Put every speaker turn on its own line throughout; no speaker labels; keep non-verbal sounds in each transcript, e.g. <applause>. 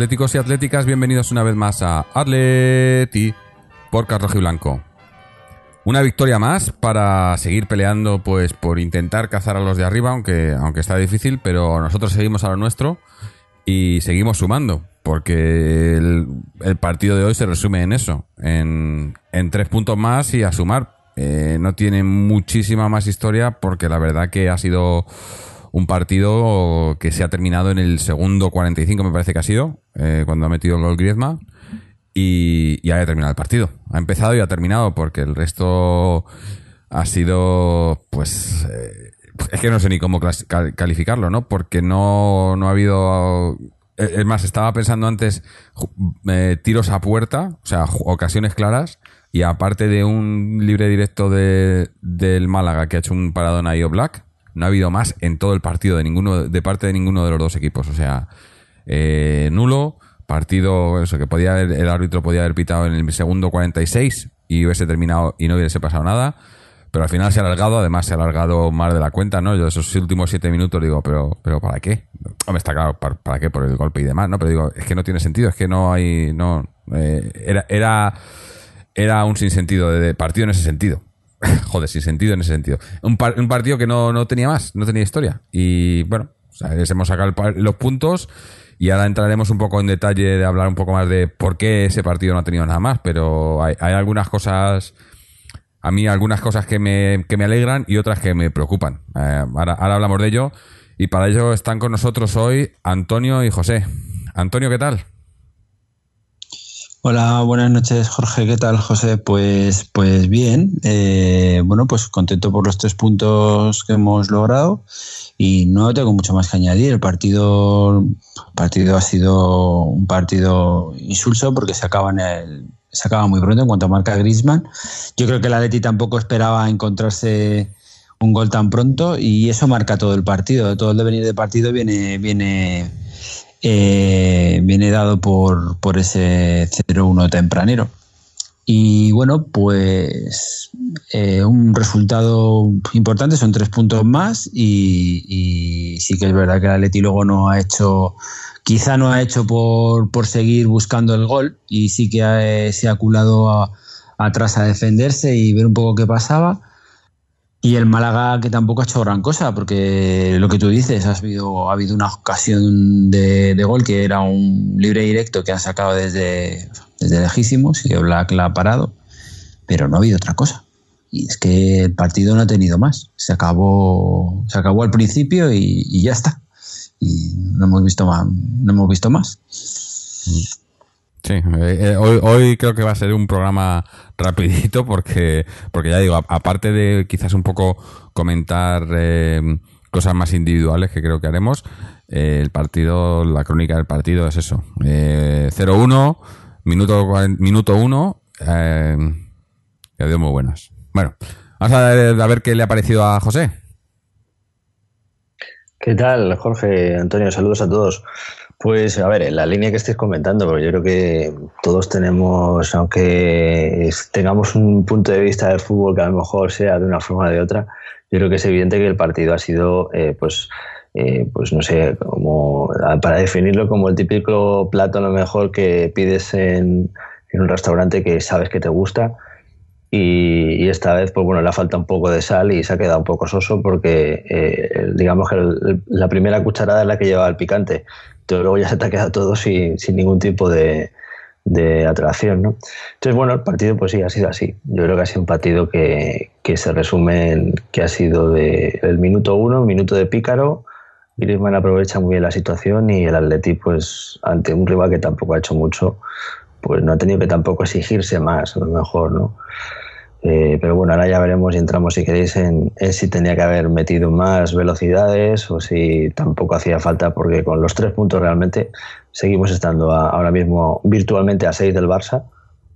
atléticos y atléticas, bienvenidos una vez más a Atleti por Carlos Blanco. Una victoria más para seguir peleando pues por intentar cazar a los de arriba, aunque, aunque está difícil, pero nosotros seguimos a lo nuestro y seguimos sumando, porque el, el partido de hoy se resume en eso, en, en tres puntos más y a sumar. Eh, no tiene muchísima más historia porque la verdad que ha sido un partido que se ha terminado en el segundo 45, me parece que ha sido, eh, cuando ha metido el gol Griezmann. Y ya ha terminado el partido. Ha empezado y ha terminado porque el resto ha sido, pues, eh, es que no sé ni cómo calificarlo, ¿no? Porque no, no ha habido... eh, Es más, estaba pensando antes tiros a puerta, o sea, ocasiones claras, y aparte de un libre directo de, del Málaga que ha hecho un paradón a Io Black, no ha habido más en todo el partido de ninguno de parte de ninguno de los dos equipos. O sea, eh, nulo, partido, eso que podía haber- el árbitro podía haber pitado en el segundo 46 y hubiese terminado y no hubiese pasado nada. Pero al final se ha alargado, además se ha alargado más de la cuenta, ¿no? Yo esos últimos siete minutos digo, pero, pero ¿para qué? Hombre, está claro, ¿para, para qué? Por el golpe y demás, ¿no? Pero digo, es que no tiene sentido, es que no hay, no, eh, era, era, era un sinsentido de, de partido en ese sentido. <laughs> Joder, sin sentido en ese sentido. Un, un partido que no, no tenía más, no tenía historia. Y bueno, les hemos sacado los puntos y ahora entraremos un poco en detalle de hablar un poco más de por qué ese partido no ha tenido nada más. Pero hay, algunas cosas, a mí algunas cosas que me, que me alegran y otras que me preocupan. Eh, ahora hablamos de ello. Y para ello están con nosotros hoy Antonio y José. Antonio, ¿qué tal?
Hola, buenas noches, Jorge. ¿Qué tal, José? Pues, pues bien. eh, bueno, pues contento por los tres puntos que hemos logrado y no tengo mucho más que añadir. El partido, partido ha sido un partido insulso porque se acaba en el se acaba muy pronto en cuanto a marca Griezmann. Yo creo que el Atleti tampoco esperaba encontrarse un gol tan pronto y eso marca todo el partido. Todo el devenir del partido viene viene eh, viene dado por, por ese 0-1 tempranero. Y bueno, pues eh, un resultado importante, son tres puntos más y, sí que es verdad que el Atleti luego no ha hecho, quizá no ha hecho por, por seguir buscando el gol y sí que ha- se ha culado a- atrás a defenderse y ver un poco qué pasaba. Y el Málaga que tampoco ha hecho gran cosa, porque lo que tú dices, ha habido, ha habido una ocasión de, de gol que era un libre directo que han sacado desde, desde lejísimos y Black la ha parado, pero no ha habido otra cosa. Y es que el partido no ha tenido más. Se acabó, se acabó al principio y, y ya está. Y no hemos visto más. No hemos visto más.
Sí, eh, eh, hoy, hoy creo que va a ser un programa rapidito porque, porque ya digo, aparte de quizás un poco comentar eh, cosas más individuales que creo que haremos, eh, el partido, la crónica del partido es eso. Eh, 0-1, minuto, cuaren- minuto 1, eh, que dio muy buenas. Bueno, vamos a ver, a ver qué le ha parecido a José.
¿Qué tal, Jorge? Antonio, saludos a todos. Pues a ver, en la línea que estáis comentando, porque yo creo que todos tenemos, aunque tengamos un punto de vista del fútbol que a lo mejor sea de una forma o de otra, yo creo que es evidente que el partido ha sido, eh, pues, eh, pues no sé, como para definirlo como el típico plato a lo mejor que pides en, un restaurante que sabes que te gusta y, esta vez, pues bueno, le ha falta un poco de sal y se ha quedado un poco soso porque, eh, digamos que el- la primera cucharada es la que lleva el picante. Pero luego ya se te ha quedado todo sin, sin ningún tipo de, de atracción, ¿no? Entonces, bueno, el partido pues sí, ha sido así. Yo creo que ha sido un partido que, que se resume en que ha sido de el minuto uno, minuto de pícaro, Griezmann aprovecha muy bien la situación y el Atleti, pues, ante un rival que tampoco ha hecho mucho, pues no ha tenido que tampoco exigirse más, a lo mejor, ¿no? Eh, pero bueno, ahora ya veremos y entramos, si queréis, en, en, si tenía que haber metido más velocidades o si tampoco hacía falta, porque con los tres puntos realmente seguimos estando a, ahora mismo virtualmente a seis del Barça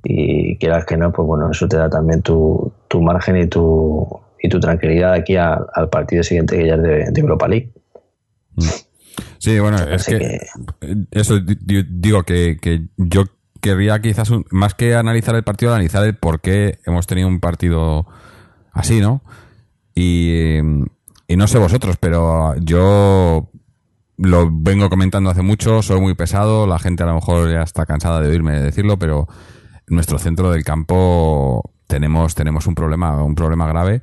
y quieras que no, pues bueno, eso te da también tu, tu margen y tu, y tu tranquilidad aquí a, al partido siguiente que ya es de, de Europa League.
Sí, bueno, es que, que, eso digo que, que yo querría quizás, un, más que analizar el partido, analizar el por qué hemos tenido un partido así, ¿no? Y, y no sé vosotros, pero yo lo vengo comentando hace mucho, soy muy pesado, la gente a lo mejor ya está cansada de oírme decirlo, pero nuestro centro del campo tenemos, tenemos un problema, un problema grave.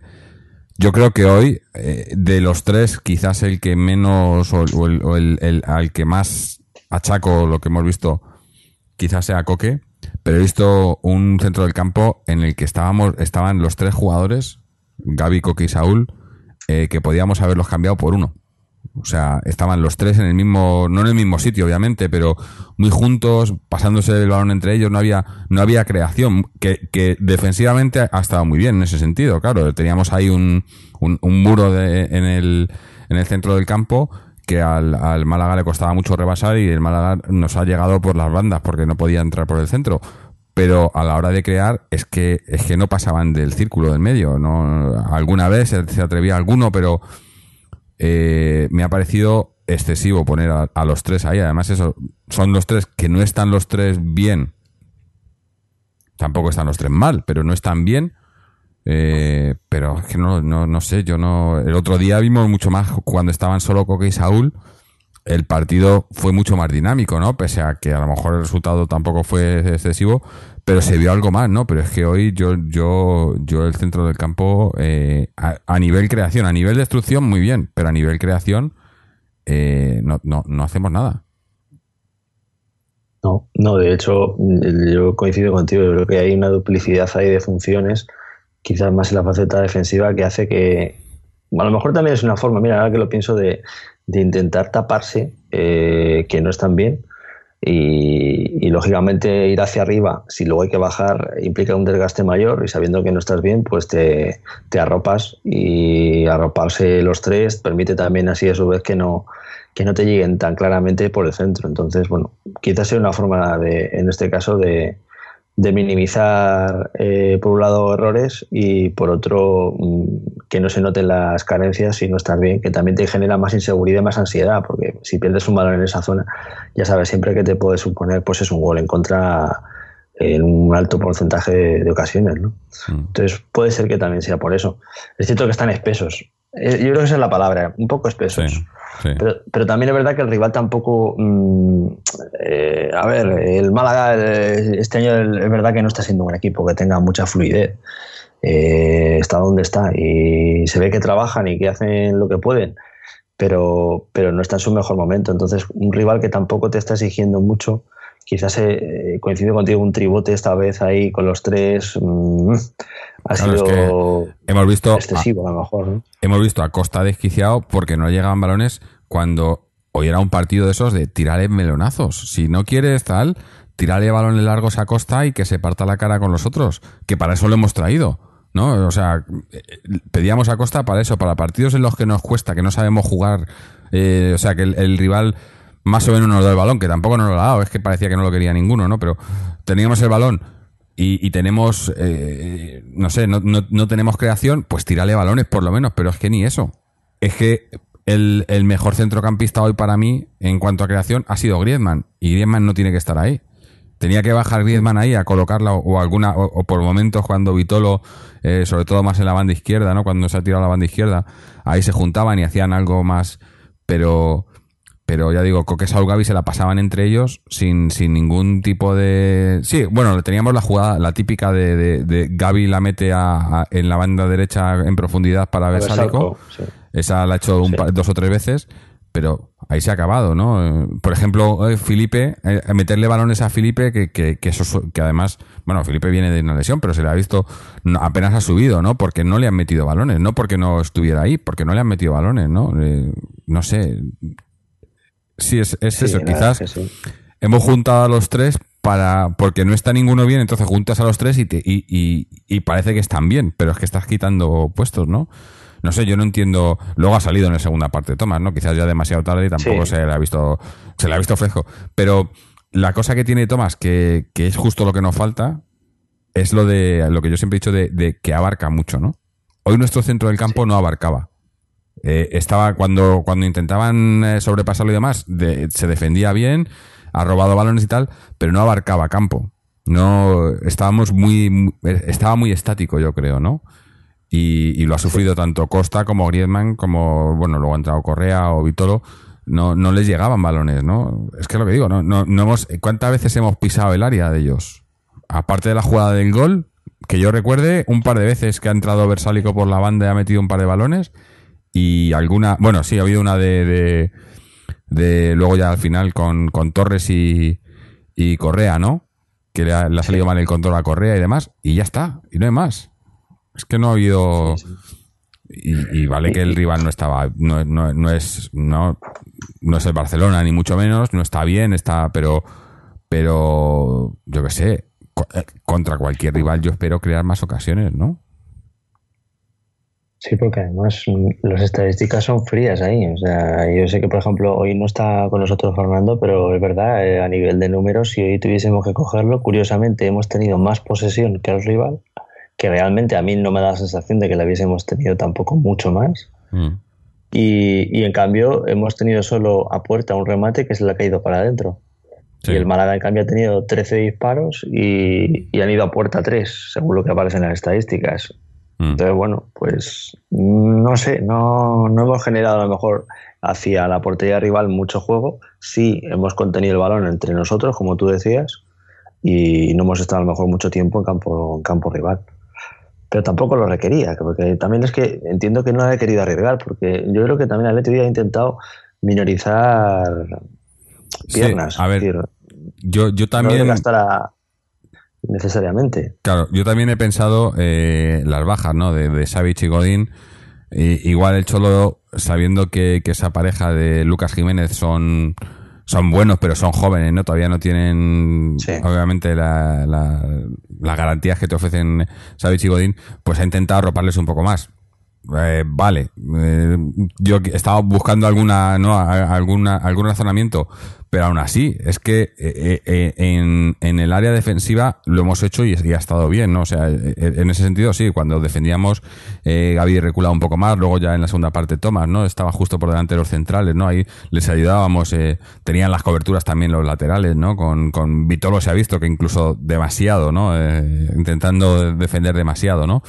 Yo creo que hoy, eh, de los tres, quizás el que menos o, o, el, o el, el, al que más achaco lo que hemos visto quizás sea Coque, pero he visto un centro del campo en el que estábamos, estaban los tres jugadores, Gaby, Coque y Saúl, eh, que podíamos haberlos cambiado por uno. O sea, estaban los tres en el mismo, no en el mismo sitio, obviamente, pero muy juntos, pasándose el balón entre ellos, no había, no había creación, que, que defensivamente ha estado muy bien en ese sentido, claro. Teníamos ahí un, un, un muro de, en, el, en el centro del campo que al, al, Málaga le costaba mucho rebasar y el Málaga nos ha llegado por las bandas porque no podía entrar por el centro. Pero a la hora de crear es que es que no pasaban del círculo del medio. No, alguna vez se, atrevía alguno, pero eh, me ha parecido excesivo poner a, a, los tres ahí. Además, eso son los tres que no están los tres bien. Tampoco están los tres mal, pero no están bien. Eh, pero es que no, no, no sé, yo no. El otro día vimos mucho más cuando estaban solo Coque y Saúl. El partido fue mucho más dinámico, ¿no? Pese a que a lo mejor el resultado tampoco fue excesivo, pero se vio algo más, ¿no? Pero es que hoy yo, yo, yo el centro del campo, eh, a, a, nivel creación, a nivel destrucción, muy bien, pero a nivel creación, eh, no, no, no hacemos nada.
No, no, de hecho, yo coincido contigo, yo creo que hay una duplicidad ahí de funciones quizás más en la faceta defensiva que hace que a lo mejor también es una forma, mira, ahora que lo pienso de, de intentar taparse eh, que no están bien y, y, lógicamente ir hacia arriba, si luego hay que bajar, implica un desgaste mayor y sabiendo que no estás bien, pues te, te arropas y arroparse los tres permite también así a su vez que no, que no te lleguen tan claramente por el centro. Entonces, bueno, quizás sea una forma de, en este caso, de, de minimizar eh, por un lado errores y por otro mmm, que no se noten las carencias y no estar bien, que también te genera más inseguridad y más ansiedad, porque si pierdes un balón en esa zona, ya sabes siempre que te puede suponer pues es un gol en contra en un alto porcentaje de, de ocasiones, ¿no? Mm. Entonces puede ser que también sea por eso. Es cierto que están espesos. Eh, yo creo que esa es la palabra, un poco espesos. Sí. Pero, pero, también es verdad que el rival tampoco. Mmm, eh, a ver, el Málaga este año es verdad que no está siendo un equipo que tenga mucha fluidez. Eh, está donde está y se ve que trabajan y que hacen lo que pueden, pero, pero no está en su mejor momento. Entonces, un rival que tampoco te está exigiendo mucho, quizás eh, coincide contigo un tribote esta vez ahí con los tres. Mmm, ha claro, sido
es que hemos visto
excesivo a, a lo mejor. ¿no?
Hemos visto a Costa desquiciado porque no llegaban balones cuando hoy era un partido de esos de tirarle melonazos. Si no quieres tal, tirarle balones largos a Costa y que se parta la cara con los otros, que para eso lo hemos traído. ¿No? O sea, pedíamos a Costa para eso, para partidos en los que nos cuesta, que no sabemos jugar, eh, o sea, que el, el rival más o menos nos da el balón, que tampoco nos lo ha dado, es que parecía que no lo quería ninguno, ¿no? Pero teníamos el balón y, y tenemos, eh, no sé, no, no, no, tenemos creación, pues tirarle balones por lo menos, pero es que ni eso. Es que el, el, mejor centrocampista hoy para mí en cuanto a creación ha sido Griezmann y Griezmann no tiene que estar ahí. Tenía que bajar Griezmann ahí a colocarla o, alguna o, o, por momentos cuando Vitolo, eh, sobre todo más en la banda izquierda, ¿no? Cuando se ha tirado a la banda izquierda, ahí se juntaban y hacían algo más, pero pero ya digo, Coque Saúl Gaby se la pasaban entre ellos sin, sin ningún tipo de... Sí, bueno, teníamos la jugada, la típica de, de, de Gaby la mete a, a, en la banda derecha en profundidad para ver Sálico. Sí. Esa la ha hecho un, sí. dos o tres veces, pero ahí se ha acabado, ¿no? Por ejemplo, eh, Felipe, eh, meterle balones a Felipe, que, que, que, eso, que además, bueno, Felipe viene de una lesión, pero se le ha visto, no, apenas ha subido, ¿no? Porque no le han metido balones, no porque no estuviera ahí, porque no le han metido balones, ¿no? Eh, no sé, Sí, es, es eso, quizás sí. hemos juntado a los tres para porque no está ninguno bien, entonces juntas a los tres y, te, y, y, y parece que están bien, pero es que estás quitando puestos, ¿no? No sé, yo no entiendo. Luego ha salido en la segunda parte Tomás, ¿no? Quizás ya demasiado tarde y tampoco
Sí.
se le ha visto se le ha visto fresco. Pero la cosa que tiene Tomás, que, que es justo lo que nos falta, es lo de lo que yo siempre he dicho de, de que abarca mucho, ¿no? Hoy nuestro centro del campo no abarcaba. Eh, estaba cuando, cuando intentaban eh, sobrepasarlo y demás, de- se defendía bien, ha robado balones y tal, pero no abarcaba campo. No, estábamos muy, eh, estaba muy estático, yo creo, ¿no? Y, y lo ha sufrido tanto Costa como Griezmann, como, bueno, luego ha entrado Correa o Vitolo, no, no les llegaban balones, ¿no? Es que lo que digo, ¿no? no, no hemos, ¿cuántas veces hemos pisado el área de ellos? Aparte de la jugada del gol, que yo recuerde, un par de veces que ha entrado Versálico por la banda y ha metido un par de balones, y alguna, bueno, sí, ha habido una de, de, de luego ya al final con, con Torres y, y Correa, ¿no? Que le ha, le ha salido mal el control a Correa y demás, y ya está, y no hay más. Es que no ha habido... Y, y vale que el rival no estaba, no, no, no es, no, no es el Barcelona ni mucho menos, no está bien, está, pero, pero yo qué sé, eh, contra cualquier rival yo espero crear más ocasiones, ¿no?
Sí, porque además las estadísticas son frías ahí. O sea, yo sé que, por ejemplo, hoy no está con nosotros Fernando, pero es verdad, eh, a nivel de números, si hoy tuviésemos que cogerlo, curiosamente hemos tenido más posesión que el rival, que realmente a mí no me da la sensación de que la hubiésemos tenido tampoco mucho más.
Mm.
Y, y en cambio, hemos tenido solo a puerta un remate que se le ha caído para adentro.
Sí.
Y el Málaga, en cambio, ha tenido 13 disparos y, y han ido a puerta 3, según lo que aparece en las estadísticas.
Mm.
Entonces, bueno, pues no sé, no, no hemos generado a lo mejor hacia la portería rival mucho juego. Sí hemos contenido el balón entre nosotros, como tú decías, y no hemos estado a lo mejor mucho tiempo en campo, en campo rival. Pero tampoco lo requería, porque también es que entiendo que no ha querido arriesgar, porque yo creo que también Atleti ha intentado minorizar
Sí,
piernas.
a ver,
decir,
Yo, yo
no
también,
gastara necesariamente.
claro, yo también he pensado eh, las bajas, ¿no? De, de Savic y Godín. I- igual el Cholo, sabiendo que, que esa pareja de Lucas Jiménez son, son buenos, pero son jóvenes, ¿no? Todavía no tienen,
Sí.
obviamente, la, la- las garantías que te ofrecen Savic y Godín, pues ha intentado arroparles un poco más. Eh, vale, eh, yo estaba buscando alguna, ¿no? Alguna, algún razonamiento, pero aún así, es que eh, en, en el área defensiva lo hemos hecho y, ha estado bien, ¿no? O sea, en ese sentido, sí, cuando defendíamos, Gaby reculaba un poco más, luego ya en la segunda parte Tomás, ¿no? Estaba justo por delante de los centrales, ¿no? Ahí les ayudábamos, tenían las coberturas también los laterales, ¿no? Con, con Vitolo se ha visto que incluso demasiado, ¿no? Intentando defender demasiado, ¿no?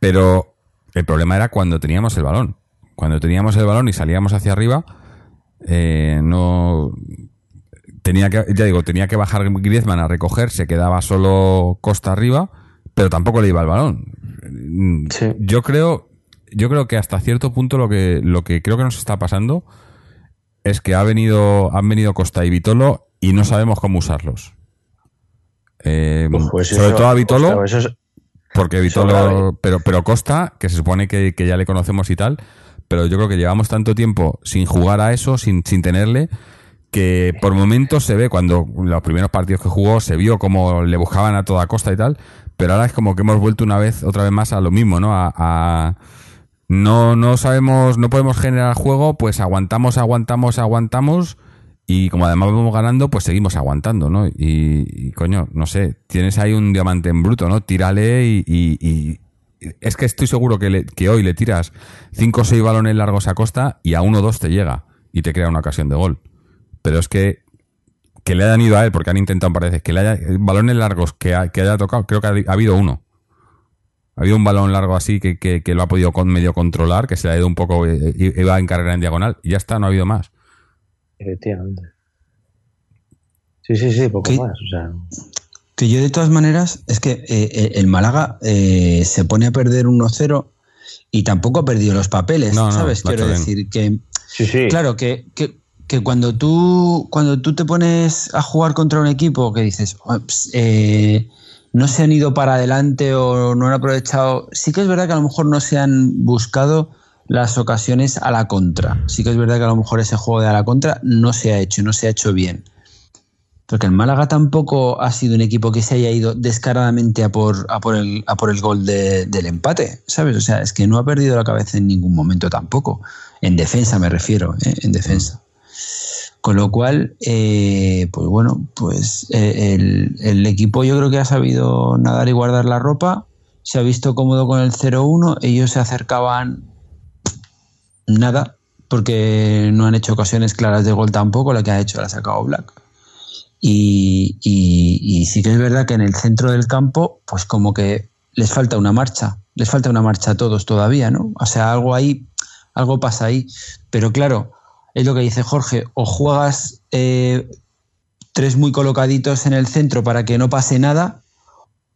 Pero el problema era cuando teníamos el balón. Cuando teníamos el balón y salíamos hacia arriba, eh, no tenía que, ya digo, tenía que bajar Griezmann a recoger, se quedaba solo Costa arriba, pero tampoco le iba el balón.
Sí.
Yo creo, yo creo que hasta cierto punto lo que, lo que creo que nos está pasando es que ha venido, han venido Costa y Vitolo y no sabemos cómo usarlos. Eh,
Pues
sobre
eso-
todo a Vitolo.
ostras, eso es-
Porque Vitolo,
grave.
pero, pero Costa, que se supone que, que ya le conocemos y tal, pero yo creo que llevamos tanto tiempo sin jugar a eso, sin, sin tenerle, que por momentos se ve, cuando los primeros partidos que jugó, se vio como le buscaban a toda costa y tal, pero ahora es como que hemos vuelto una vez, otra vez más a lo mismo, ¿no? A, a- no, no sabemos, no podemos generar juego, pues aguantamos, aguantamos, aguantamos, y como además vamos ganando, pues seguimos aguantando, ¿no? Y, coño, no sé, tienes ahí un diamante en bruto, ¿no? Tírale y, y- es que estoy seguro que, le- que hoy le tiras cinco o seis balones largos a costa y a uno o dos te llega y te crea una ocasión de gol. Pero es que que le hayan ido a él, porque han intentado, parece, que le haya balones largos que, ha- que haya tocado, creo que ha, ha habido uno. Ha habido un balón largo así que, que- lo ha podido con, medio controlar, que se le ha ido un poco, eh, iba en carrera en diagonal, y ya está, no ha habido más.
Efectivamente. Sí, sí, sí, poco
¿Qué?
más. O sea,
Que yo de todas maneras, es que eh, eh, el Málaga eh, se pone a perder 1-0 y tampoco ha perdido los papeles,
No,
¿sabes? Quiero decir que,
sí, sí.
claro, que, que, que cuando tú cuando tú te pones a jugar contra un equipo que dices, "Oh, ps, eh, no se han ido para adelante o no han aprovechado, sí que es verdad que a lo mejor no se han buscado las ocasiones a la contra. Sí que es verdad que a lo mejor ese juego de a la contra no se ha hecho, no se ha hecho bien. Porque el Málaga tampoco ha sido un equipo que se haya ido descaradamente a por, a por, el, a por el gol de- del empate, ¿sabes? O sea, es que no ha perdido la cabeza en ningún momento tampoco. En defensa me refiero, ¿eh? en defensa. Con lo cual, eh, pues bueno, pues eh, el equipo yo creo que ha sabido nadar y guardar la ropa, se ha visto cómodo con el 0-1, ellos se acercaban nada, porque no han hecho ocasiones claras de gol tampoco, la que ha hecho la ha sacado Black. Y, sí que es verdad que en el centro del campo, pues como que les falta una marcha, les falta una marcha a todos todavía, ¿no? O sea, algo ahí, algo pasa ahí. Pero claro, es lo que dice Jorge, o juegas eh, tres muy colocaditos en el centro para que no pase nada,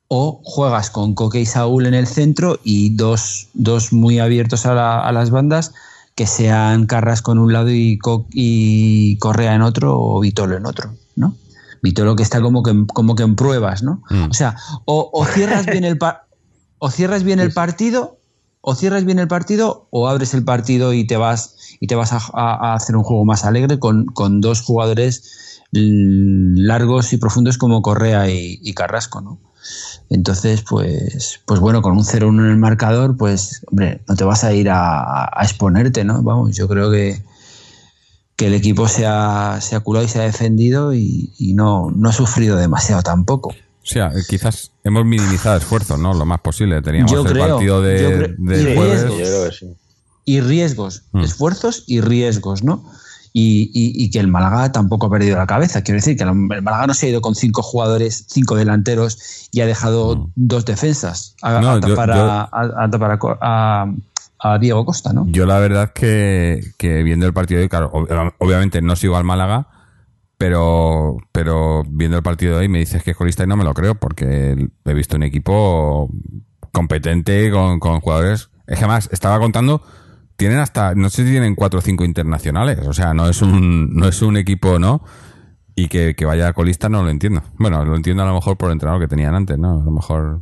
o juegas con Coque y Saúl en el centro y dos, dos muy abiertos a, la- a las bandas que sean Carrasco en un lado y, Co- y Correa en otro o Vitolo en otro, ¿no? Vitolo que está como que, en- como que en pruebas, ¿no?
Mm.
O sea, o, o cierras bien el o cierras bien el partido, o cierras bien el partido, o abres el partido y te vas y te vas a, hacer un juego más alegre con, con dos jugadores largos y profundos como Correa y, y Carrasco, ¿no? Entonces, pues, pues bueno, con un 0-1 en el marcador, pues, hombre, no te vas a ir a, a exponerte, ¿no? Vamos, yo creo que, que el equipo se ha, se ha culado y se ha defendido y, y no, no ha sufrido demasiado tampoco.
O sea, eh, quizás hemos minimizado esfuerzos, ¿no? Lo más posible. Teníamos
Yo
el
creo,
partido de,
yo y
jueves.
riesgos.
Yo creo que sí.
y riesgos,
Mm.
esfuerzos y riesgos, ¿no? Y, y- y que el Málaga tampoco ha perdido la cabeza. Quiero decir que el Málaga no se ha ido con cinco jugadores, cinco delanteros y ha dejado
Mm.
dos defensas a,
No,
a
yo-
tapar,
yo-
a, a- a tapar a Co- a- a Diego Costa, ¿no?
Yo la verdad que, que viendo el partido de hoy, claro, ob- obviamente no sigo al Málaga, pero, pero viendo el partido de hoy me dices que es colista y no me lo creo, porque he visto un equipo competente con, con jugadores. Es que además, estaba contando, tienen hasta, no sé si tienen cuatro o cinco internacionales, o sea, no es un, no es un equipo, ¿no? Y que, que vaya colista no lo entiendo. Bueno, lo entiendo a lo mejor por el entrenador que tenían antes, ¿no? A lo mejor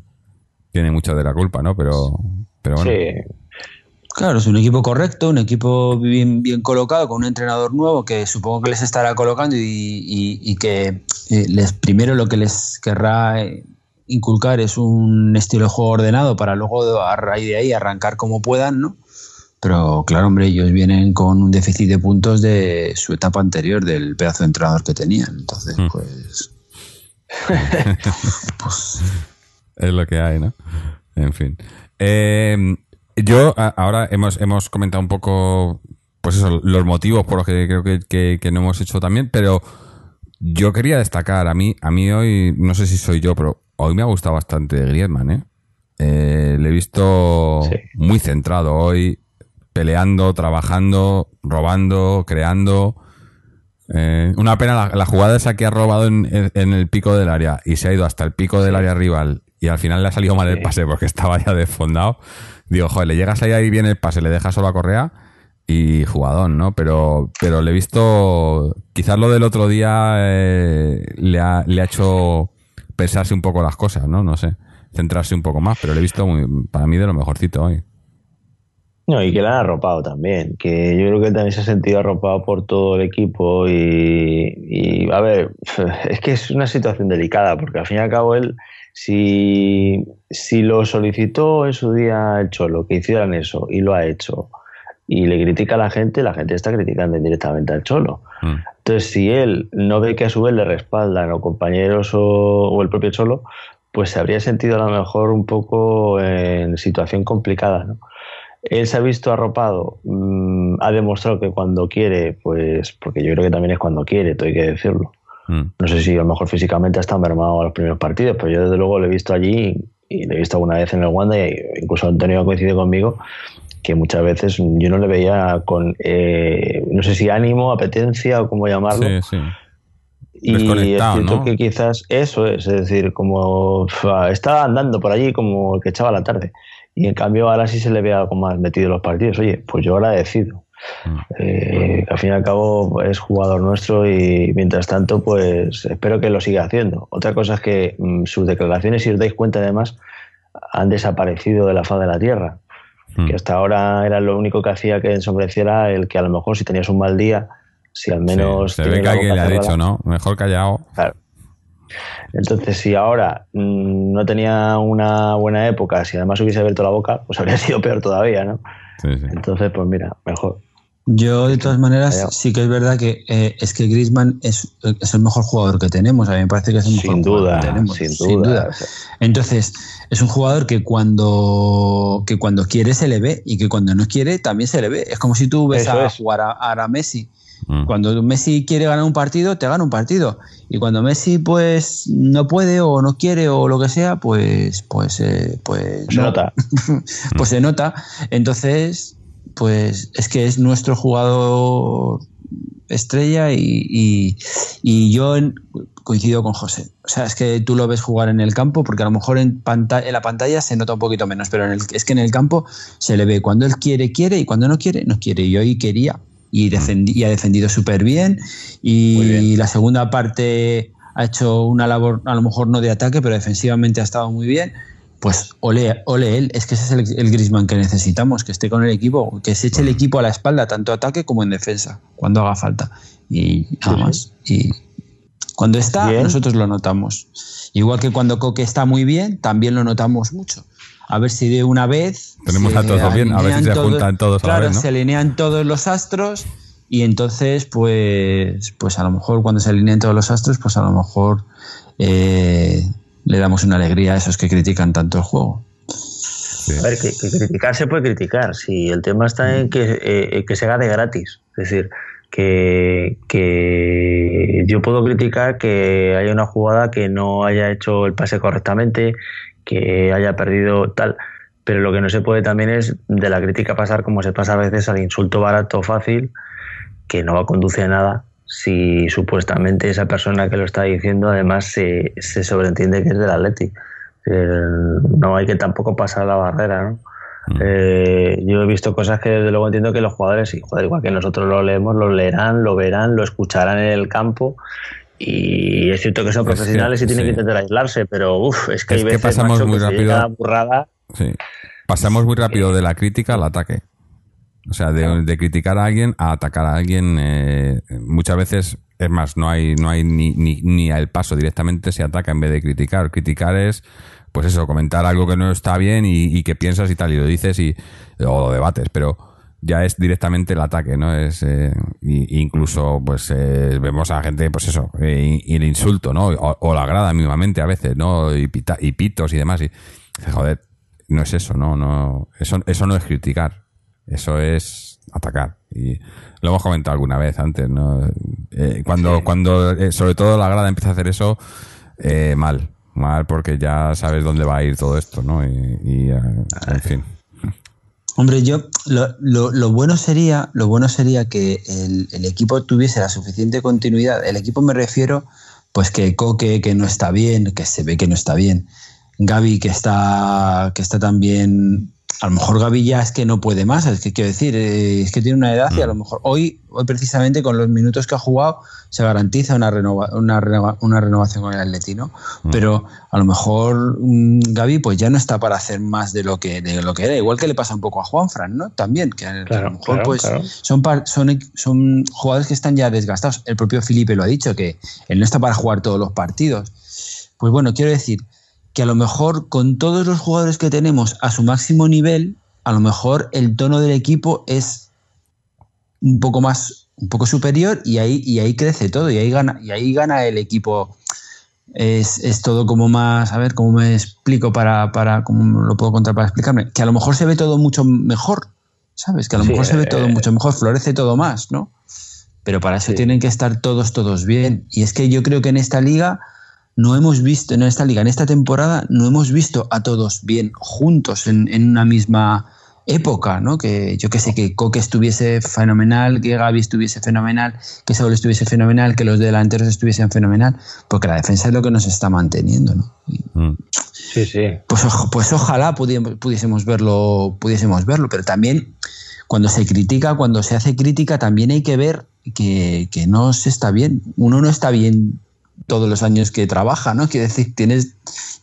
tiene mucho de la culpa, ¿no? Pero, pero bueno.
Sí,
Claro, es un equipo correcto, un equipo bien, bien colocado, con un entrenador nuevo que supongo que les estará colocando y, y- y que eh, les primero lo que les querrá eh, inculcar es un estilo de juego ordenado para luego a raíz de ahí arrancar como puedan, ¿no? Pero claro, hombre, ellos vienen con un déficit de puntos de su etapa anterior, del pedazo de entrenador que tenían. Entonces,
Mm.
pues... <laughs> pues
Es lo que hay, ¿no? En fin. Eh, yo, ahora hemos, hemos comentado un poco, pues eso, los motivos por los que creo que, que- que no hemos hecho también, pero yo quería destacar, a mí, a mí hoy, no sé si soy yo, pero hoy me ha gustado bastante Griezmann, ¿eh? Eh, le he visto
Sí.
muy centrado hoy, peleando, trabajando, robando, creando. Eh, una pena la, la jugada esa que ha robado en, en- en el pico del área y se ha ido hasta el pico del área rival y al final le ha salido mal el pase porque estaba ya desfondado. Digo, joder, le llegas ahí, ahí bien el pase, le dejas solo a Correa y jugadón, ¿no? Pero, pero le he visto, quizás lo del otro día eh, le, ha, le ha hecho pensarse un poco las cosas, ¿no? No sé, centrarse un poco más, pero le he visto muy- para mí de lo mejorcito hoy.
No, y que le han arropado también, que yo creo que también se ha sentido arropado por todo el equipo y, y, a ver, <laughs> es que es una situación delicada, porque al fin y al cabo él, si, si lo solicitó en su día el Cholo, que hicieran eso, y lo ha hecho, y le critica a la gente, la gente está criticando indirectamente al Cholo.
Mm.
Entonces, si él no ve que a su vez le respaldan o compañeros o, o el propio Cholo, pues se habría sentido a lo mejor un poco en situación complicada, ¿no? Él se ha visto arropado, mm, ha demostrado que cuando quiere, pues, porque yo creo que también es cuando quiere, todo hay que decirlo.
Mm.
No sé si a lo mejor físicamente ha estado mermado a los primeros partidos, pero yo desde luego lo he visto allí y lo he visto alguna vez en el Wanda, y incluso Antonio ha coincidido conmigo, que muchas veces yo no le veía con, eh, no sé si ánimo, apetencia o cómo llamarlo.
Sí, sí.
Y es cierto
¿no?
que quizás eso es, es decir, como estaba andando por allí como el que echaba la tarde. Y en cambio ahora sí se le ve algo más metido en los partidos. Oye, pues yo agradecido.
Mm.
Eh, que al fin y al cabo es jugador nuestro y mientras tanto pues espero que lo siga haciendo. Otra cosa es que mm, sus declaraciones, si os dais cuenta además, han desaparecido de la faz de la tierra.
Mm.
Que hasta ahora era lo único que hacía que ensombreciera el que a lo mejor si tenías un mal día si al menos...
Sí, se ve que alguien le ha dicho, ¿no? Mejor callado.
Claro. Entonces, si ahora mm, no tenía una buena época, si además hubiese abierto la boca, pues habría <laughs> sido peor todavía, ¿no?
Sí, sí.
Entonces, pues mira, mejor.
Yo, de todas maneras, sí que es verdad que eh, es que Griezmann es, es el mejor jugador que tenemos. A mí me parece que es el mejor
Sin
jugador
duda,
que tenemos.
sin duda.
Entonces, es un jugador que cuando, que cuando quiere se le ve y que cuando no quiere también se le ve. Es como si tú ves
Eso
a
es.
jugar a, a Messi.
Mm.
Cuando Messi quiere ganar un partido, te gana un partido. Y cuando Messi pues no puede o no quiere o lo que sea, pues pues eh, pues
Se
no.
nota. <laughs>
pues se nota. Entonces, pues es que es nuestro jugador estrella y, y- y yo coincido con José. O sea, es que tú lo ves jugar en el campo porque a lo mejor en, panta- en la pantalla se nota un poquito menos, pero en el- es que en el campo se le ve cuando él quiere, quiere y cuando no quiere, no quiere. Y hoy quería y, defendi- y ha defendido súper bien y
bien.
la segunda parte ha hecho una labor a lo mejor no de ataque, pero defensivamente ha estado muy bien. Pues ole, ole él, es que ese es el, el Griezmann que necesitamos, que esté con el equipo, que se eche el equipo a la espalda, tanto ataque como en defensa, cuando haga falta. Y nada más. Y cuando está,
Bien.
nosotros lo notamos. Igual que cuando Coque está muy bien, también lo notamos mucho. A ver si de una vez.
Tenemos
se
a todos bien, a ver si
alinean
se
todos-
juntan todos a la
Claro,
vez, ¿no?
se alinean todos los astros y entonces, pues, pues a lo mejor cuando se alinean todos los astros, pues a lo mejor eh, le damos una alegría a esos que critican tanto el juego.
Sí.
A ver, que, que criticar se puede criticar. Si el tema está en que, eh, que se gane gratis. Es decir, que, que yo puedo criticar que haya una jugada que no haya hecho el pase correctamente, que haya perdido tal. Pero lo que no se puede también es de la crítica pasar como se pasa a veces al insulto barato fácil, que no va a conducir a nada si supuestamente esa persona que lo está diciendo además se, se sobreentiende que es del Atleti. Eh, no hay que tampoco pasar la barrera, ¿no?
Mm.
Eh, yo he visto cosas que desde luego entiendo que los jugadores, y, joder, igual que nosotros lo leemos, lo leerán, lo verán, lo escucharán en el campo. Y es cierto que son
que,
profesionales y tienen
sí.
que intentar aislarse, pero uff, es que
Es
hay
que pasamos
macho,
muy
que
rápido.
burrada.
Sí. Pasamos muy rápido de la crítica al ataque. O sea, de, de criticar a alguien a atacar a alguien, eh, muchas veces, es más, no hay, no hay ni, ni, ni el paso, directamente se ataca en vez de criticar. Criticar es, pues eso, comentar algo que no está bien y, y que piensas y tal, y lo dices y o lo debates, pero ya es directamente el ataque, ¿no? Es eh, incluso, pues eh, vemos a gente, pues eso, eh, y, y el insulto, ¿no? O, o la grada mínimamente a veces, ¿no? Y, pita- y pitos y demás. Y joder, no es eso, no, no, eso, eso no es criticar, eso es atacar. Y lo hemos comentado alguna vez antes, ¿no? Eh, cuando, cuando, eh, sobre todo la grada empieza a hacer eso, eh, mal, mal porque ya sabes dónde va a ir todo esto, ¿no? Y, y, en fin.
Hombre, yo lo, lo- lo bueno sería, lo bueno sería que el, el equipo tuviese la suficiente continuidad. El equipo me refiero, pues que Coque que no está bien, que se ve que no está bien. Gaby que está, que está también. A lo mejor Gaby ya es que no puede más, es que quiero decir, eh, es que tiene una edad y a lo mejor hoy, hoy precisamente con los minutos que ha jugado se garantiza una, renova- una, renova- una renovación con el Atleti, ¿no? Pero a lo mejor mm, Gaby pues ya no está para hacer más de lo que de lo que era, igual que le pasa un poco a Juanfran, ¿no? También, que, que a lo mejor
claro,
pues
claro.
son, par- son, son jugadores que están ya desgastados. El propio Felipe lo ha dicho, que él no está para jugar todos los partidos. Pues bueno, quiero decir que a lo mejor con todos los jugadores que tenemos a su máximo nivel, a lo mejor el tono del equipo es un poco más, un poco superior y ahí, y ahí crece todo y ahí gana, y ahí gana el equipo. Es, es todo como más, a ver, cómo me explico para, para, cómo lo puedo contar para explicarme, que a lo mejor se ve todo mucho mejor, ¿sabes? Que a lo
Sí,
mejor se ve
eh,
todo mucho mejor, florece todo más, ¿no? Pero para eso
Sí.
tienen que estar todos, todos bien. Y es que yo creo que en esta liga no hemos visto, en esta liga, en esta temporada, no hemos visto a todos bien juntos en, en una misma época, ¿no? Que yo que sé, que Coque estuviese fenomenal, que Gaby estuviese fenomenal, que Saúl estuviese fenomenal, que los delanteros estuviesen fenomenal, porque la defensa es lo que nos está manteniendo, ¿no?
Mm.
Sí, sí.
pues, ojo- pues ojalá pudi- pudiésemos verlo, pudiésemos verlo, pero también cuando se critica, cuando se hace crítica, también hay que ver que, que no se está bien. Uno no está bien todos los años que trabaja, ¿no? Quiere decir, tienes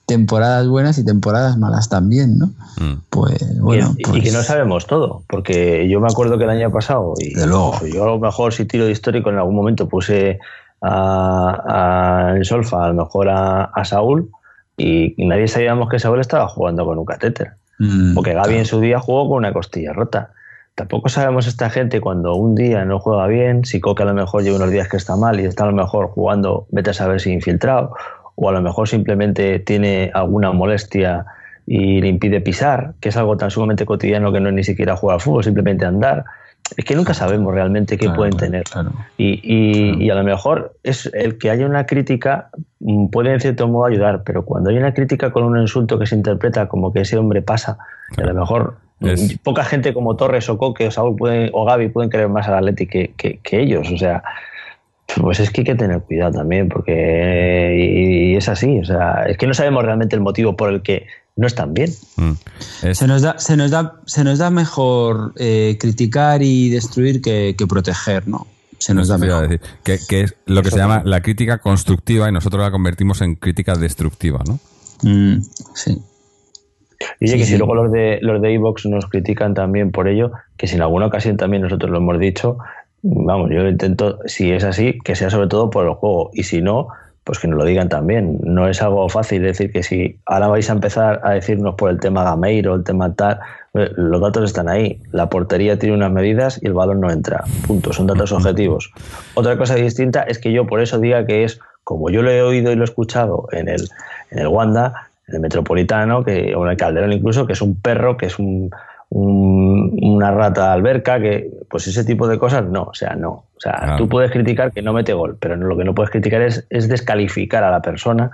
temporadas buenas y temporadas malas también, ¿no?
Mm.
Pues bueno,
y, y
pues,
que no sabemos todo, porque yo me acuerdo que el año pasado, y
De luego.
pues yo a lo mejor si tiro de histórico en algún momento puse a, a- en Solfa a lo mejor a, a Saúl y, y nadie sabíamos que Saúl estaba jugando con un catéter.
mm,
Porque Gaby
claro.
en su día jugó con una costilla rota. Tampoco sabemos esta gente cuando un día no juega bien, si Coque a lo mejor lleva unos días que está mal y está a lo mejor jugando, vete a saber si infiltrado, o a lo mejor simplemente tiene alguna molestia y le impide pisar, que es algo tan sumamente cotidiano que no es ni siquiera jugar al fútbol, simplemente andar. Es que nunca sabemos realmente qué
Claro,
pueden tener.
claro.
Y, y- y a lo mejor es el que haya una crítica mm, puede en cierto modo ayudar, pero cuando hay una crítica con un insulto que se interpreta como que ese hombre pasa, y a lo mejor
Es-
poca gente como Torres o Coque o Saúl pueden, o Gaby pueden querer más al Atleti que, que- que ellos. O sea, pues es que hay que tener cuidado también, porque y, y es así. O sea, es que no sabemos realmente el motivo por el que no están bien.
Mm. Es-
Se nos da, se nos da, se nos da mejor eh, criticar y destruir que, que proteger, ¿no? Se nos da mejor.
decir, que, que es lo que se llama la crítica constructiva y nosotros la convertimos en crítica destructiva, ¿no?
Mm, sí.
Y
Sí,
que
sí.
si luego los de los de Evox nos critican también por ello, que si en alguna ocasión también nosotros lo hemos dicho, vamos, yo intento, si es así, que sea sobre todo por el juego. Y si no, pues que nos lo digan también. No es algo fácil decir que si ahora vais a empezar a decirnos por el tema Gameiro, el tema tal, eh, los datos están ahí. La portería tiene unas medidas y el balón no entra. Punto. Son datos objetivos. Otra cosa distinta es que yo por eso diga que es, como yo lo he oído y lo he escuchado en el, en el Wanda, en el Metropolitano, que, o en el Calderón incluso, que es un perro, que es un, un- una rata alberca, que pues ese tipo de cosas no, o sea, no. O sea,
Claro.
tú puedes criticar que no mete gol, pero no, lo que no puedes criticar es, es descalificar a la persona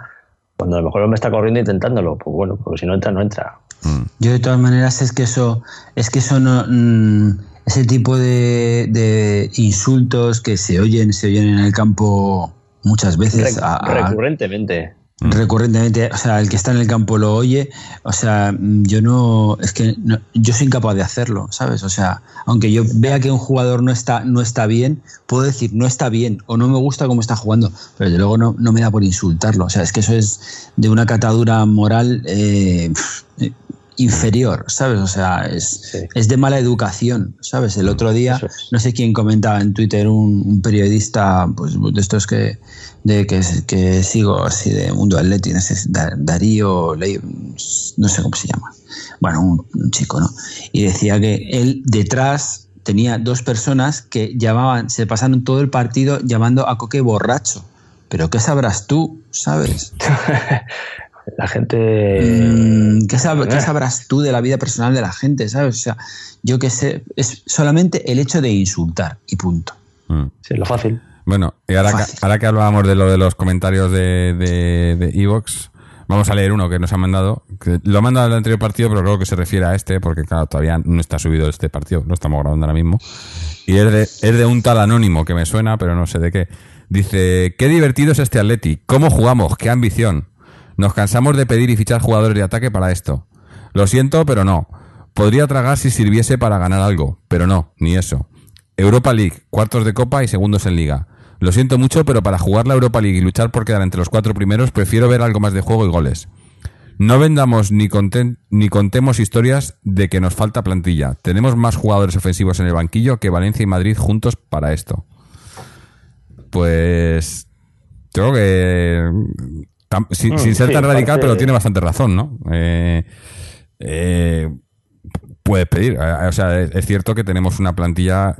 cuando a lo mejor me está corriendo intentándolo. Pues bueno, pues si no entra, no entra.
Mm.
Yo de todas maneras es que eso, es que eso no, mm, ese tipo de, de insultos que se oyen, se oyen en el campo muchas veces
Rec-
a- a-
recurrentemente.
recurrentemente, o sea, el que está en el campo lo oye, o sea, mm, yo no, es que no- yo soy incapaz de hacerlo, ¿sabes? O sea, aunque yo vea que un jugador no está, no está bien, puedo decir no está bien o no me gusta cómo está jugando, pero desde luego no, no me da por insultarlo, o sea, es que eso es de una catadura moral eh, pf, inferior, ¿sabes? O sea, es,
Sí.
es de mala educación, ¿sabes? El otro día,
es.
no sé quién comentaba en Twitter, un, un periodista, pues de estos que, de que, que sigo así de Mundo Atleti, no sé, Da- Darío, no sé cómo se llama. Bueno, un, un chico, ¿no? Y decía que él detrás tenía dos personas que llamaban, se pasaron todo el partido llamando a Coque borracho. Pero ¿qué sabrás tú, sabes? <laughs>
La gente.
Mm, ¿Qué, sab- qué
eh.
sabrás tú de la vida personal de la gente, sabes? O sea, yo qué sé, es solamente el hecho de insultar y punto.
Mm.
Sí, lo fácil.
Bueno, y ahora que, ahora que hablábamos de lo de los comentarios de, de, de Evox, vamos a leer uno que nos han mandado. Que lo ha mandado el anterior partido, pero creo que se refiere a este, porque claro, todavía no está subido este partido, lo estamos grabando ahora mismo. Y es de, es de un tal anónimo que me suena, pero no sé de qué. Dice, qué divertido es este Atleti, cómo jugamos, qué ambición. Nos cansamos de pedir y fichar jugadores de ataque para esto. Lo siento, pero no. Podría tragar si sirviese para ganar algo, pero no, ni eso. Europa League, cuartos de copa y segundos en liga. Lo siento mucho, pero para jugar la Europa League y luchar por quedar entre los cuatro primeros, prefiero ver algo más de juego y goles. No vendamos ni, ni contemos historias de que nos falta plantilla. Tenemos más jugadores ofensivos en el banquillo que Valencia y Madrid juntos para esto. Pues creo que sin,
Mm,
sin ser
sí,
tan radical,
parece-
pero tiene bastante razón, ¿no? Eh, eh, puedes pedir. Eh, O sea, es, cierto que tenemos una plantilla,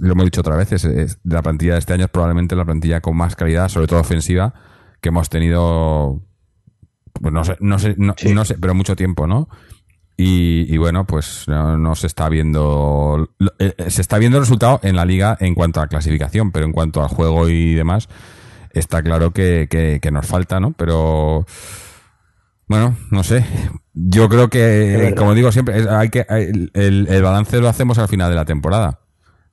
lo hemos dicho otra vez, es, es- la plantilla de este año es probablemente la plantilla con más calidad, sobre todo ofensiva, que hemos tenido, pues no sé, no sé, no,
Sí.
no sé, pero mucho tiempo, ¿no? Y, y bueno, pues no, no se está viendo, eh, eh, se está viendo el resultado en la liga en cuanto a clasificación, pero en cuanto al juego y demás, está claro que, que- que nos falta, ¿no? Pero bueno, no sé. Yo creo que, como digo siempre, es- hay que el, el- el balance lo hacemos al final de la temporada.